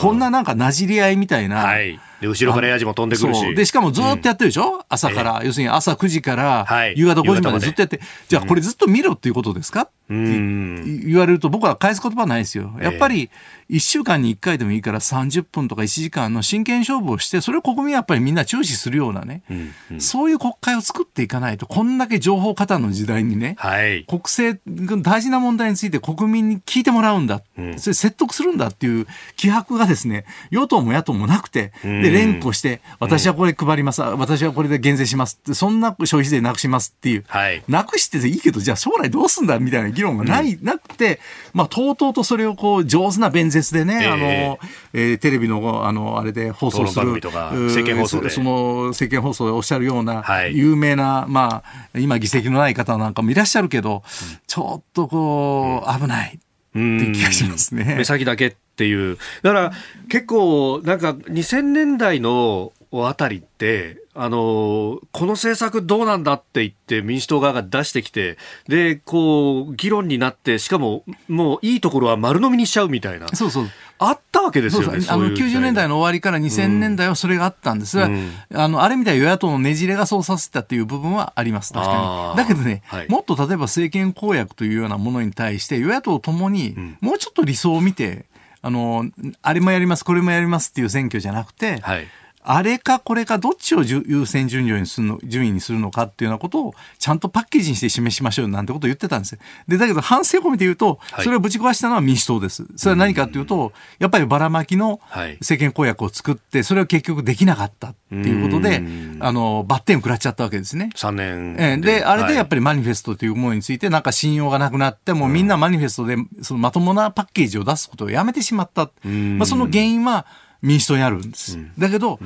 こんななんかなじり合いみたいな。はいで、後ろからヤジも飛んでくるし。で、しかもずっとやってるでしょ、うん、朝から、要するに朝9時から夕方5時までずっとやって、じゃあこれずっと見ろっていうことですか、って言われると僕は返す言葉ないですよ。やっぱり1週間に1回でもいいから30分とか1時間の真剣勝負をして、それを国民はやっぱりみんな注視するようなね、うんうん、そういう国会を作っていかないと、こんだけ情報過多の時代にね、はい、国政、大事な問題について国民に聞いてもらうんだ、うん、それ説得するんだっていう気迫がですね、与党も野党もなくて、で、連呼して、私はこれ配ります、私はこれで減税しますって、そんな消費税なくしますっていう、はい、なくしていいけど、じゃあ将来どうすんだみたいな議論がない、うん、なくて、まあ、とうとうとそれをこう、上手な弁舌でね、えー、あの、えー、テレビの、あの、あれで放送する。政見放送で。その、政見放送でおっしゃるような、有名な、まあ、今議席のない方なんかもいらっしゃるけど、うん、ちょっとこう、危ない。っていう気がしますね。目先だけっていう。だから結構なんか2000年代のあたりって、あの、この政策どうなんだって言って民主党側が出してきて、で、こう、議論になって、しかも、もういいところは丸飲みにしちゃうみたいな。そうそう。あったわけですよね。あの、90年代の終わりから2000年代はそれがあったんですが、うん、あの、あれみたい与野党のねじれがそうさせたっていう部分はあります。確かに。だけどね、はい、もっと例えば政権公約というようなものに対して、与野党ともに、もうちょっと理想を見て、あの、あれもやります、これもやりますっていう選挙じゃなくて、はいあれかこれかどっちを優先順位にするの、順位にするのかっていうようなことをちゃんとパッケージにして示しましょうなんてことを言ってたんですよ。で、だけど反省を込めて言うと、それをぶち壊したのは民主党です。それは何かというと、やっぱりばらまきの政権公約を作って、それは結局できなかったっていうことで、あの、バッテンを食らっちゃったわけですね。3年で。で、あれでやっぱりマニフェストというものについてなんか信用がなくなって、もうみんなマニフェストでそのまともなパッケージを出すことをやめてしまった。まあ、その原因は民主党にあるんです。だけど、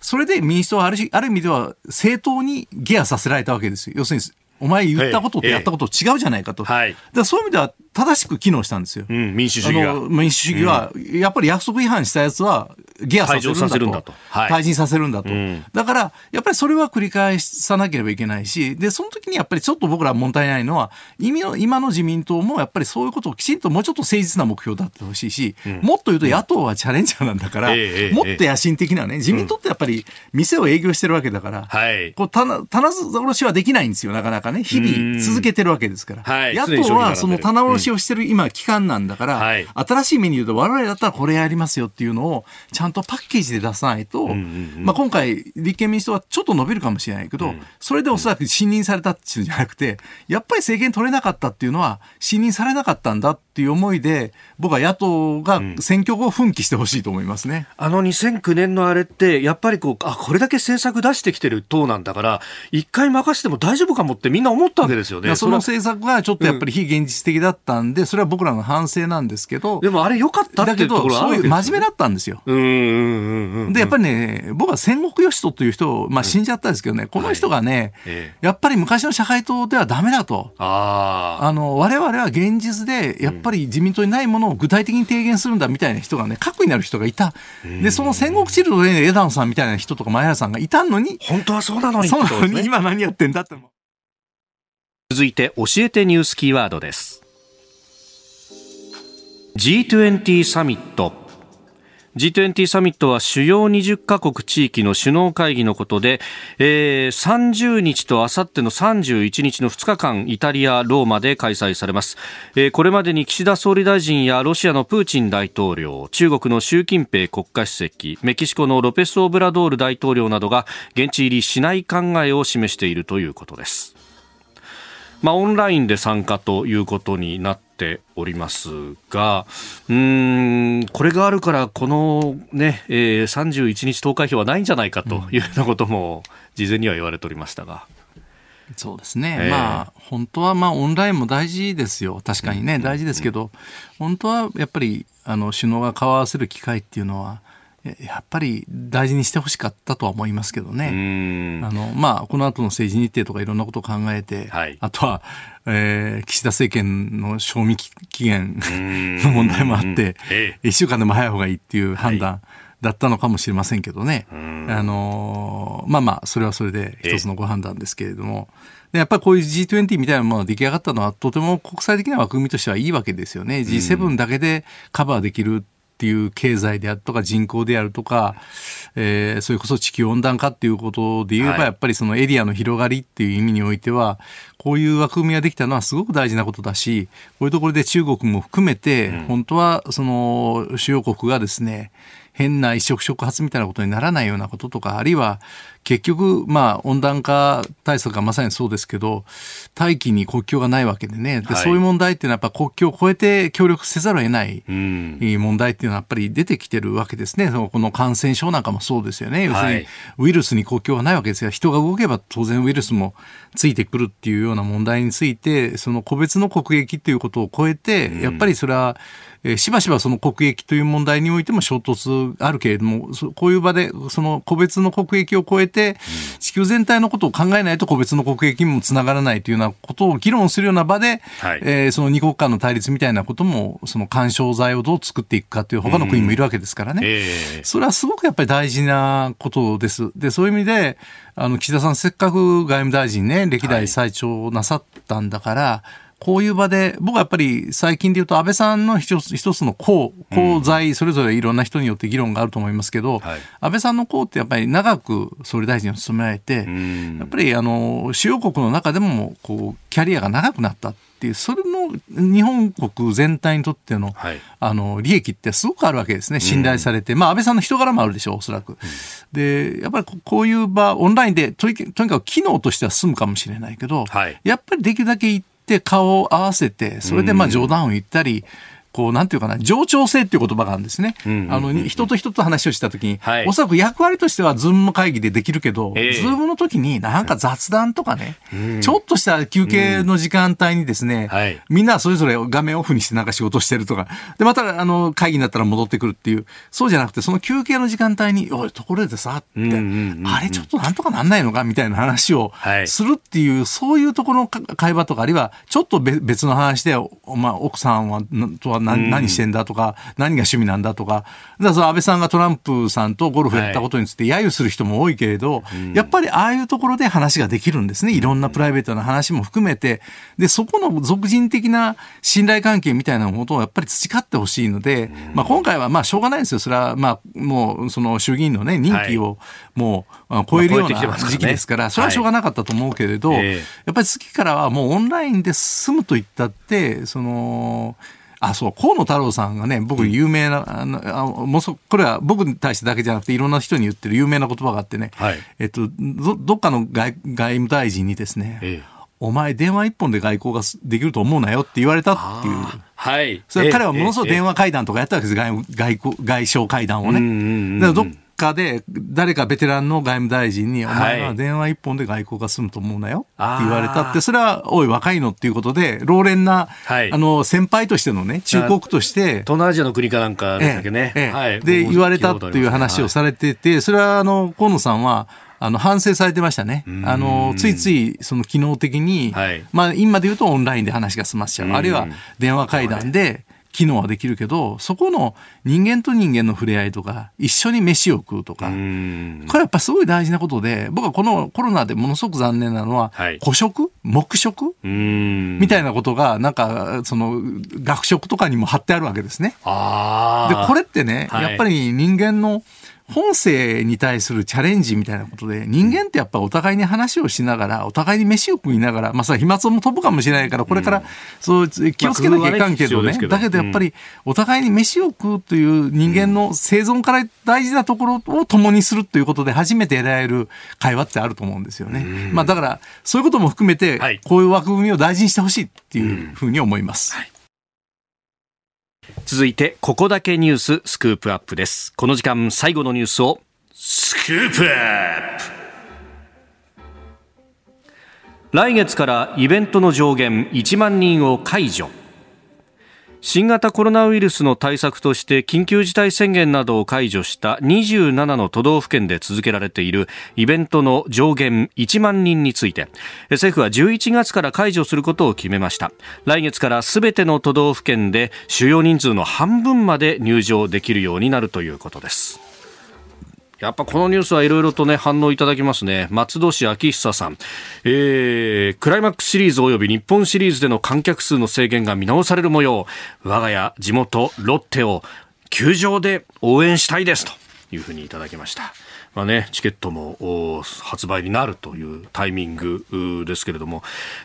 それで民主党はあるある意味では正当にゲアさせられたわけですよ。要するに、お前言ったこととやったこと違うじゃないかと。はい、だそういう意味では正しく機能したんですよ。うん、民主主義が。民主主義は、やっぱり約束違反したやつは、ゲアさせるんだと。退陣させるんだと。だから、やっぱりそれは繰り返さなければいけないし、で、その時にやっぱりちょっと僕ら問題ないのは、意味の今の自民党もやっぱりそういうことをきちんともうちょっと誠実な目標だってほしいし、うん、もっと言うと野党はチャレンジャーなんだから、うん、もっと野心的なね、自民党ってやっぱり店を営業してるわけだから、はい、こう棚棚卸しはできないんですよ、なかなかね。日々続けてるわけですから。はい、野党はその棚卸しをしてる今、期間なんだから、はい、新しいメニューで我々だったらこれやりますよっていうのをちゃんとパッケージで出さないと、うんうんうん、まあ、今回立憲民主党はちょっと伸びるかもしれないけど、うん、それでおそらく信任されたっていうんじゃなくてやっぱり政権取れなかったっていうのは信任されなかったんだっていう思いで僕は野党が選挙後奮起してほしいと思いますね、うん、あの2009年のあれってやっぱりこうあこれだけ政策出してきてる党なんだから一回任せても大丈夫かもってみんな思ったわけですよね。その政策がちょっとやっぱり非現実的だったんで、それは僕らの反省なんですけど。でもあれ良かったっていうところそういう真面目だったんですよ。で、やっぱりね、僕は戦国義人という人を、まあ死んじゃったんですけどね、この人がね、やっぱり昔の社会党ではダメだと。ああの、我々は現実で、やっぱり自民党にないものを具体的に提言するんだみたいな人がね、核になる人がいた。で、その戦国チルドレ枝野さんみたいな人とか前原さんがいたのに、本当はそうなのに、そうなのに、今何やってんだって。続いて教えてニュースキーワードです。G20 サミット G20 サミットは主要20カ国地域の首脳会議のことで、えー、30日とあさっての31日の2日間イタリア・ローマで開催されます、えー、これまでに岸田総理大臣やロシアのプーチン大統領中国の習近平国家主席メキシコのロペス・オブラドール大統領などが現地入りしない考えを示しているということです。まあ、オンラインで参加ということになってっておりますが、うん、これがあるから、このね、えー、31日投開票はないんじゃないかというようなことも、事前には言われておりましたが。そうですね、えー、まあ本当はまあオンラインも大事ですよ、確かにね、大事ですけど、本当はやっぱりあの首脳が顔を合わせる機会っていうのは、やっぱり大事にしてほしかったとは思いますけどね。あの、まあ、この後の政治日程とかいろんなことを考えて、はい、あとは、えー、岸田政権の賞味期限の問題もあって、一週間でも早い方がいいっていう判断だったのかもしれませんけどね。あのまあまあ、それはそれで一つのご判断ですけれども、でやっぱりこういう G20 みたいなものが出来上がったのは、とても国際的な枠組みとしてはいいわけですよね。G7 だけでカバーできるっていう経済であるとか人口であるとか、えー、それこそ地球温暖化っていうことで言えば、やっぱりそのエリアの広がりっていう意味においては、こういう枠組みができたのはすごく大事なことだし、こういうところで中国も含めて、本当はその主要国がですね、変な一触触発みたいなことにならないようなこととか、あるいは結局、まあ、温暖化対策がまさにそうですけど、大気に国境がないわけでね、で、はい、そういう問題っていうのはやっぱ国境を越えて協力せざるを得ない問題っていうのはやっぱり出てきてるわけですね。この感染症なんかもそうですよね。要するに、ウイルスに国境がないわけですよ。人が動けば当然ウイルスもついてくるっていうような問題について、その個別の国益っていうことを超えて、やっぱりそれは、えー、しばしばその国益という問題においても衝突あるけれども、こういう場でその個別の国益を超えて、地球全体のことを考えないと個別の国益にもつながらないというようなことを議論するような場で、はい、えー、その二国間の対立みたいなことも、その干渉剤をどう作っていくかという他の国もいるわけですからね。えー、それはすごくやっぱり大事なことです。で、そういう意味で、あの、岸田さんせっかく外務大臣ね、歴代最長なさったんだから、はいこういう場で、僕はやっぱり最近で言うと安倍さんの一つ一つの功、功罪、それぞれいろんな人によって議論があると思いますけど、はい、安倍さんの功ってやっぱり長く総理大臣を務められて、やっぱりあの、主要国の中でも、こう、キャリアが長くなったっていう、それの日本国全体にとっての、はい、あの、利益ってすごくあるわけですね。信頼されて。まあ、安倍さんの人柄もあるでしょう、おそらく。で、やっぱりこういう場、オンラインでとにかく機能としては済むかもしれないけど、はい、やっぱりできるだけって顔を合わせて、それでまあ冗談を言ったり、こう、なんていうかな、冗長性っていう言葉があるんですね。あの、人と人と話をしたときに、はい、おそらく役割としてはズーム会議でできるけど、えー、ズームの時になんか雑談とかね、ちょっとした休憩の時間帯にですね、はい、みんなそれぞれ画面オフにしてなんか仕事してるとか、で、またあの、会議になったら戻ってくるっていう、そうじゃなくて、その休憩の時間帯に、おい、ところでさ、って、あれちょっとなんとかなんないのかみたいな話をするっていう、はい、そういうところの会話とか、あるいはちょっと別の話で、まあ、奥さんは、とは何,、何してんだとか、何が趣味なんだとか、だから安倍さんがトランプさんとゴルフやったことについて揶揄する人も多いけれど、やっぱりああいうところで話ができるんですね。いろんなプライベートな話も含めて。で、そこの俗人的な信頼関係みたいなことをやっぱり培ってほしいので、まあ今回はまあしょうがないですよ。それはまあもうその衆議院のね、任期をもう超えるような時期ですから、それはしょうがなかったと思うけれど、やっぱり次からはもうオンラインで済むと言ったって、その、あ、そう、河野太郎さんがね、僕有名な、あの、あもうそ、これは僕に対してだけじゃなくて、いろんな人に言ってる有名な言葉があってね、はい、えっと、ど、どっかの外外務大臣にですね、ええお前電話一本で外交ができると思うなよって言われたっていう。はい。それ彼はものすごい電話会談とかやったわけです。外外外相会談をね。だからどっかで、誰かベテランの外務大臣に、お前は電話一本で外交が済むと思うなよって言われたって、それは、おい、若いのっていうことで、老練な、はい、あの、先輩としてのね、忠告として。東南アジアの国かなんかでしたっけね。ええはい、で、言われたっていう話をされてて、それは、あの、河野さんは、あの反省されてましたね。あのついついその機能的に、はい、まあ今で言うとオンラインで話が済ましちゃう。あるいは電話会談で機能はできるけど、そこの人間と人間の触れ合いとか、一緒に飯を食うとか、これやっぱすごい大事なことで、僕はこのコロナでものすごく残念なのは、はい、古食？黙食？みたいなことが、なんか、その、学食とかにも貼ってあるわけですね。で、これってね、はい、やっぱり人間の、本性に対するチャレンジみたいなことで、人間ってやっぱお互いに話をしながら、お互いに飯を食いながら、まあさ、飛沫も飛ぶかもしれないから、これから、そう、気をつけなきゃいかんけどね。だけどやっぱり、お互いに飯を食うという人間の生存から大事なところを共にするということで、初めて得られる会話ってあると思うんですよね。まあだから、そういうことも含めて、こういう枠組みを大事にしてほしいっていうふうに思います。はい続いてここだけニューススクープアップです。この時間最後のニュースをスクープアップ。来月からイベントの上限1万人を解除。新型コロナウイルスの対策として緊急事態宣言などを解除した27の都道府県で続けられているイベントの上限1万人について政府は11月から解除することを決めました。来月からすべての都道府県で主要人数の半分まで入場できるようになるということです。やっぱこのニュースはいろいろとね、反応いただきますね。松戸市秋久さん。えー、クライマックスシリーズ及び日本シリーズでの観客数の制限が見直される模様。我が家、地元、ロッテを球場で応援したいですというふうにいただきました。まあね、チケットも発売になるというタイミングですけれども、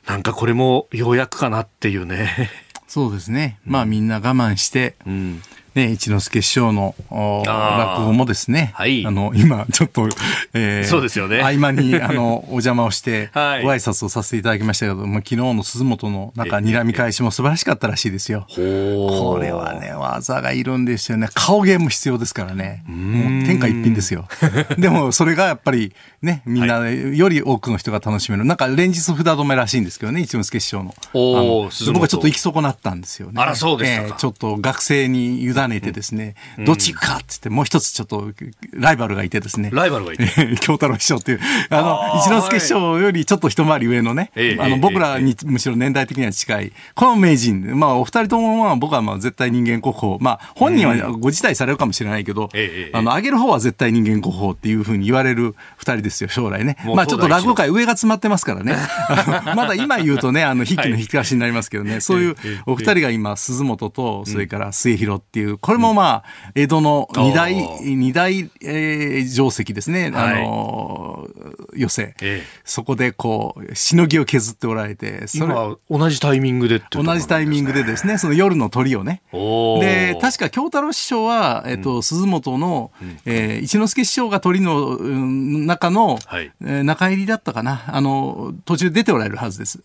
なんかこれもようやくかなっていうね。そうですね。まあみんな我慢して、うんね、一之輔師匠の落語もですね、はい、あの、今、ちょっと、えー、そうですよね。合間に、あの、お邪魔をして、<laughs> はい、ご挨拶をさせていただきましたけども、昨日の鈴本の、なんか、睨み返しも素晴らしかったらしいですよ。これはね、技がいるんですよね。顔芸も必要ですからね。もう天下一品ですよ。<laughs> でも、それがやっぱり、ね、みんな、より多くの人が楽しめる。なんか、連日札止めらしいんですけどね、一之輔師匠の。お僕はちょっと行き損なったんですよね。あら、そうですか、えー、ちょっと学生に委ねてですね、うん、どっち行くかって言って、もう一つちょっとライバルがいてですね。ライバルがいて。<laughs> 京太郎師匠っていう、あの、一之輔師匠よりちょっと一回り上のね、あの、僕らにむしろ年代的には近い、この名人、まあ、お二人とも、まあ、僕はまあ、絶対人間国宝、まあ、本人はご辞退されるかもしれないけど、あの、上げる方は絶対人間国宝っていうふうに言われる二人ですよ、将来ね。まあ、ちょっと落語界上が詰まってますからね。<laughs> <laughs> まだ今言うとね、あの、筆記の引き出しになりますけどね、そういうお二人が今、鈴本と、それから末広っていう、これもまあ、江戸の二大、二大、えー、定石ですね、はい、あの、寄せ、ええ、そこでこう、しのぎを削っておられて、それ今、同じタイミングで同じタイミングでですね、その夜の鳥をね。で、確か京太郎師匠は、えっ、と、鈴本の、うん、えー、一之輔師匠が鳥の、うん、中の、はい、えー、中入りだったかな、あの、途中出ておられるはずです。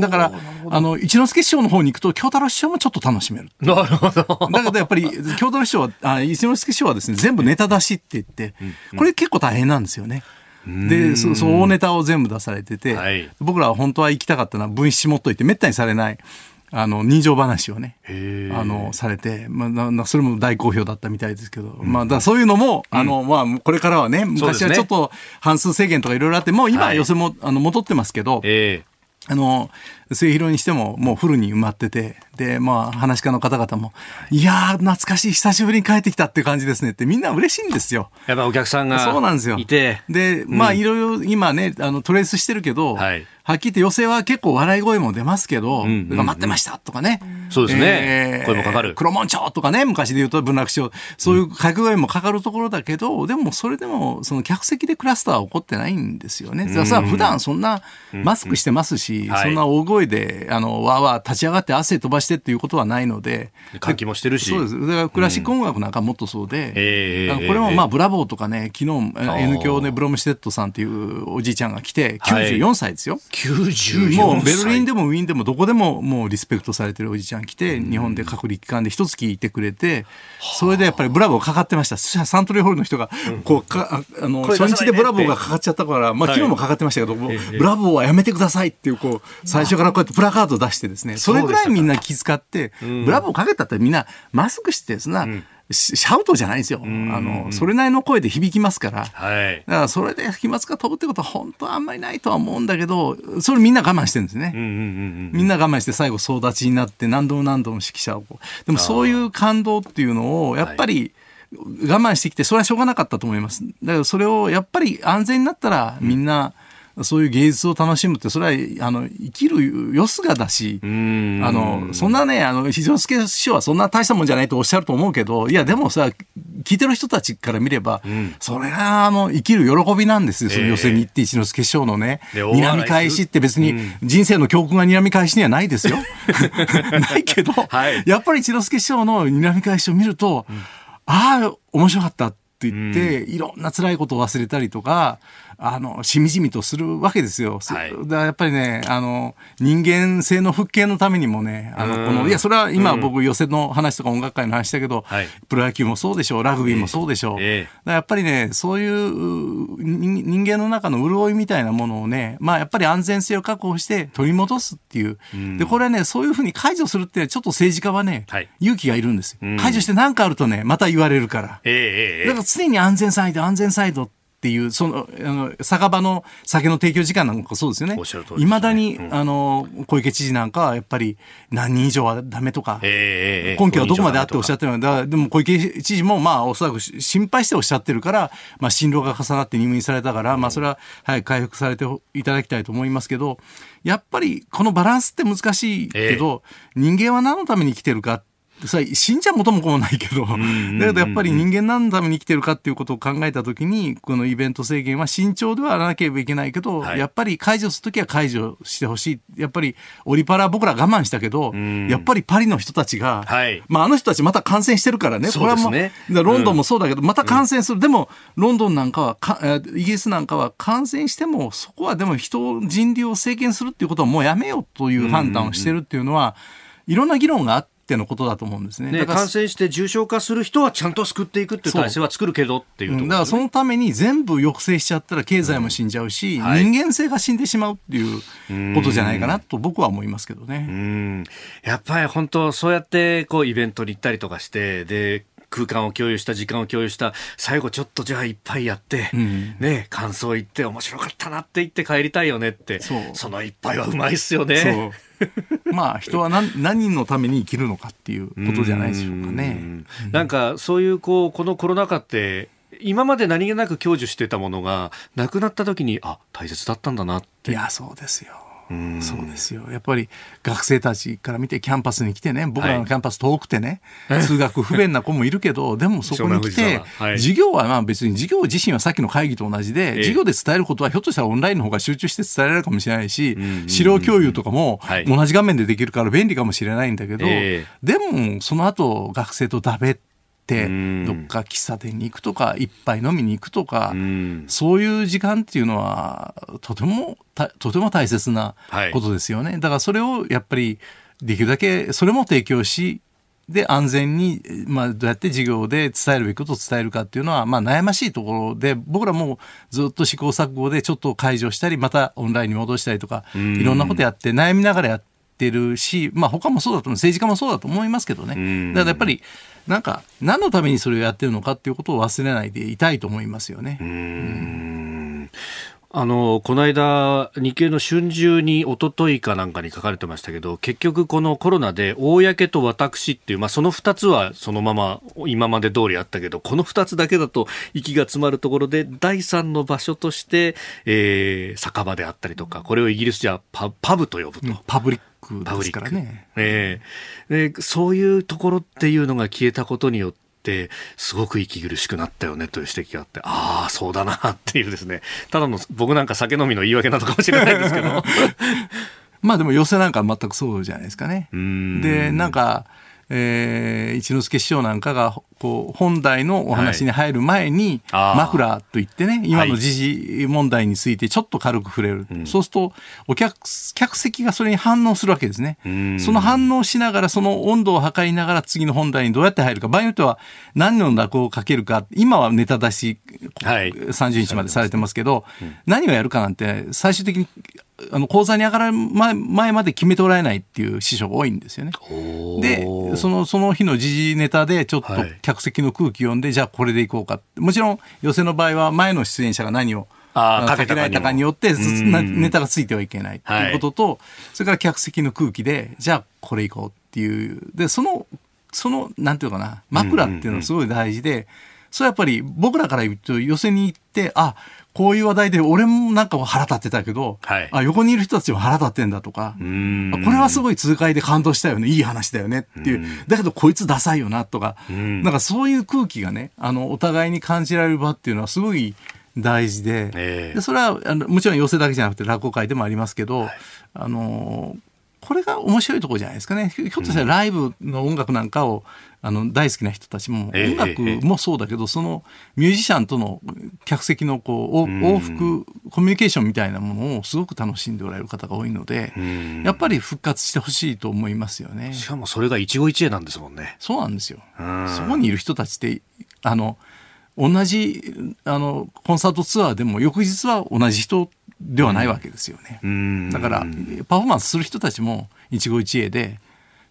だから、あの、一之輔師匠の方に行くと、京太郎師匠もちょっと楽しめる。なるほど。だけどやっぱり、京太郎師匠は、あ一之輔師匠はですね、全部ネタ出しって言って、これ結構大変なんですよね。でそその大ネタを全部出されてて、はい、僕らは本当は行きたかったのは分子持っといてめったにされないあの人情話をねあのされて、まあ、なそれも大好評だったみたいですけど、うん、まあ、だそういうのも、あのまあ、これからはね昔はちょっと半数制限とかいろいろあってもう今は寄せも、はい、あの戻ってますけど。あの、末広にしてももうフルに埋まってて、で、まあ、話し家の方々も、いやー、懐かしい、久しぶりに帰ってきたって感じですねってみんな嬉しいんですよ。やっぱお客さんがそうなんですよ。いて。で、まあ、いろいろ今ね、あの、トレースしてるけど、はい、はっきり言って寄席は結構笑い声も出ますけど、うんうんうん、待ってましたとかね。そうですね。えー、声もかかる。黒門町とかね、昔で言うと文楽師匠、そういう掛け声もかかるところだけど、うん、でもそれでも、その客席でクラスターは起こってないんですよね。うん、さ普段そんなマスクしてますし、うんうん、そんな大声で、あの、わーわー立ち上がって汗飛ばしてっていうことはないので。換気もしてるし。そうです。だからクラシック音楽なんかもっとそうで、うん、これもまあ、ブラボーとかね、昨日、N 響でブロムシュテットさんっていうおじいちゃんが来て、94歳ですよ。はい、94もうベルリンでもウィーンでもどこでももうリスペクトされてるおじちゃん来て、日本で隔離期間で一月いてくれて、それでやっぱりブラボーかかってました。サントリーホールの人が、こうか、あの、初日でブラボーがかかっちゃったから、まあ昨日もかかってましたけど、ブラボーはやめてくださいっていう、こう、最初からこうやってプラカード出してですね、それぐらいみんな気遣って、ブラボーかけたってみんなマスクしてですな、シャウトじゃないですよ。あの、それなりの声で響きますから。はい。だからそれで飛沫が飛ぶってことは本当はあんまりないとは思うんだけど、それみんな我慢してるんですね。みんな我慢して最後総立ちになって何度も何度も指揮者をこう。でもそういう感動っていうのを、やっぱり、我慢してきて、それはしょうがなかったと思います。だからそれをやっぱり安全になったらみんな、うんそういう芸術を楽しむって、それは、あの、生きるよすがだし、あの、そんなね、あの、非常介師匠はそんな大したもんじゃないとおっしゃると思うけど、いや、でもさ、聞いてる人たちから見れば、うん、それが、あの、生きる喜びなんですよ、その寄席に行って一之輔師匠のね、睨み返しって別に人生の教訓が睨み返しにはないですよ。<laughs> ないけど、はい、やっぱり一之輔師匠の睨み返しを見ると、うん、ああ、面白かった。って言って、いろんな辛いことを忘れたりとか、あの、しみじみとするわけですよ。はい、だやっぱりね、あの、人間性の復権のためにもね、あの、この、いや、それは今僕寄せの話とか音楽会の話だけど、はい、プロ野球もそうでしょう、ラグビーもそうでしょう。えー、やっぱりね、そういう人間の中の潤いみたいなものをね、まあやっぱり安全性を確保して取り戻すっていう。で、これはね、そういうふうに解除するってちょっと政治家はね、はい、勇気がいるんですよ。解除して何かあるとね、また言われるから。えー、だから常に安全サイド、安全サイドっていう、その、あの、酒場の酒の提供時間なんかそうですよね。いま、ね、だに、うん、あの、小池知事なんかはやっぱり何人以上はダメとか、根拠はどこまであっておっしゃってるのだでも小池知事もまあおそらく心配しておっしゃってるから、まあ心労が重なって入院されたから、うん、まあそれは、はい、回復されていただきたいと思いますけど、やっぱりこのバランスって難しいけど、人間は何のために生きてるかって、さ死んじゃ元も子もないけど、だけどやっぱり人間何のために生きてるかっていうことを考えたときに、このイベント制限は慎重ではなければいけないけど、はい、やっぱり解除するときは解除してほしい。やっぱりオリパラ僕ら我慢したけど、やっぱりパリの人たちが、はい、まああの人たちまた感染してるからね、これはもう、ロンドンもそうだけど、また感染する。うん、でも、ロンドンなんかはか、イギリスなんかは感染しても、そこはでも人、人流を制限するっていうことはもうやめようという判断をしてるっていうのは、いろんな議論があって、ってのことだと思うんですね。ね感染して重症化する人はちゃんと救っていくっていう体制は作るけどっていう、ね、だからそのために全部抑制しちゃったら経済も死んじゃうし、うんはい、人間性が死んでしまうっていうことじゃないかなと僕は思いますけどね。やっぱり本当そうやってこうイベントに行ったりとかしてで空間を共有した時間を共有した最後ちょっとじゃあいっぱいやって、うん、ね感想言って面白かったなって言って帰りたいよねって。その一杯はうまいっすよね。まあ人は何 <laughs> 何のために生きるのかっていうことじゃないでしょうかね。ん。なんかそういうこうこのコロナ禍って今まで何気なく享受してたものがなくなった時にあ大切だったんだなって。いやそうですよそうですよ。やっぱり学生たちから見てキャンパスに来てね僕らのキャンパス遠くてね、はい、通学不便な子もいるけど <laughs> でもそこに来て、はい、授業はまあ別に授業自身はさっきの会議と同じで、え授業で伝えることはひょっとしたらオンラインの方が集中して伝えられるかもしれないし、資料共有とかも同じ画面でできるから便利かもしれないんだけど、えでもその後学生とだべってってどっか喫茶店に行くとか一杯飲みに行くとかそういう時間っていうのはとてもとても大切なことですよね、はい、だからそれをやっぱりできるだけそれも提供しで安全に、まあ、どうやって授業で伝えるべきことを伝えるかっていうのは、まあ、悩ましいところで僕らもずっと試行錯誤でちょっと解除したりまたオンラインに戻したりとかいろんなことやって悩みながらやってるし、まあ、他もそうだと思う。政治家もそうだと思いますけどね。だからやっぱりなんか何のためにそれをやってるのかっていうことを忘れないでいたいと思いますよね。うん。あのこの間、日経の春秋に一昨日かなんかに書かれてましたけど、結局、このコロナで、公と私っていう、まあ、その2つはそのまま今まで通りあったけど、この2つだけだと息が詰まるところで、第3の場所として、えー、酒場であったりとか、これをイギリスじゃパパブと呼ぶと。パブリックですからね。えー、でそういうところっていうのが消えたことによって、すごく息苦しくなったよねという指摘があって、ああ、そうだなっていうですね、ただの僕なんか酒飲みの言い訳なのかもしれないですけど。<laughs> まあでも寄せなんか全くそうじゃないですかね。で、なんか、えー、一之輔師匠なんかがこう本題のお話に入る前に、はい、マフラーといってね今の時事問題についてちょっと軽く触れる、はい、そうするとお客客席がそれに反応するわけですね。その反応しながらその温度を測りながら次の本題にどうやって入るか場合によっては何の落語をかけるか今はネタ出し、はい、30日までされてますけど、何をやるかなんて最終的にあの講座に上がる前前まで決めておられないっていう師匠が多いんですよね。でそのその日の時事ネタでちょっと客席の空気読んで、はい、じゃあこれでいこうかもちろん寄席の場合は前の出演者が何をかけられたかによってネタがついてはいけないっていうことと、はい、それから客席の空気でじゃあこれいこうっていう。でそのそのなんていうかな枕っていうのはすごい大事で。うんうんうん。それやっぱり僕らから言うと寄席に行ってあこういう話題で俺もなんか腹立ってたけど、はい、あ横にいる人たちも腹立ってんだとかこれはすごい痛快で感動したよね。いい話だよねっていう。だけどこいつダサいよなとかなんかそういう空気がねあのお互いに感じられる場っていうのはすごい大事でえー、でそれはあのもちろん寄席だけじゃなくて落語会でもありますけど、はい、あのこれが面白いところじゃないですかね。ひょっとしたらライブの音楽なんかを、あの大好きな人たちも、音楽もそうだけど、そのミュージシャンとの客席のこう往復コミュニケーションみたいなものをすごく楽しんでおられる方が多いので、やっぱり復活してほしいと思いますよね。しかもそれが一期一会なんですもんね。そうなんですよ。そこにいる人たちってあの同じあのコンサートツアーでも翌日は同じ人ではないわけですよね。だからパフォーマンスする人たちも一期一会で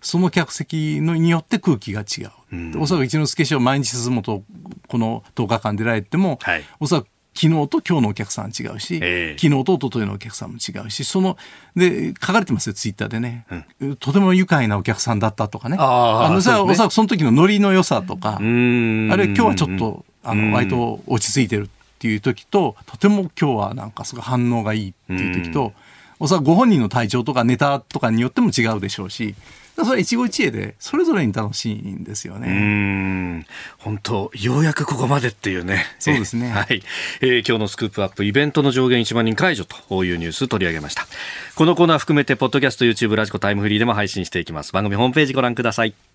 その客席のによって空気が違う。うん、おそらく一之輔師匠毎日進むとこの10日間出られても、はい、おそらく昨日と今日のお客さん違うし、えー、昨日と一昨日のお客さんも違うし、その、で、書かれてますよ、ツイッターでね。うん、とても愉快なお客さんだったとかね。ああの、ね、おそらくその時のノリの良さとか、あるいは今日はちょっと、あの、割と落ち着いてるっていう時と、とても今日はなんかすごい反応がいいっていう時と、おそらくご本人の体調とかネタとかによっても違うでしょうし、それは一期一会でそれぞれに楽しいんですよね。本当ようやくここまでっていうね。そうですね。<laughs> はい、えー、今日のスクープアップイベントの上限1万人解除というニュース取り上げました。このコーナー含めてポッドキャスト YouTube ラジコタイムフリーでも配信していきます。番組ホームページご覧ください。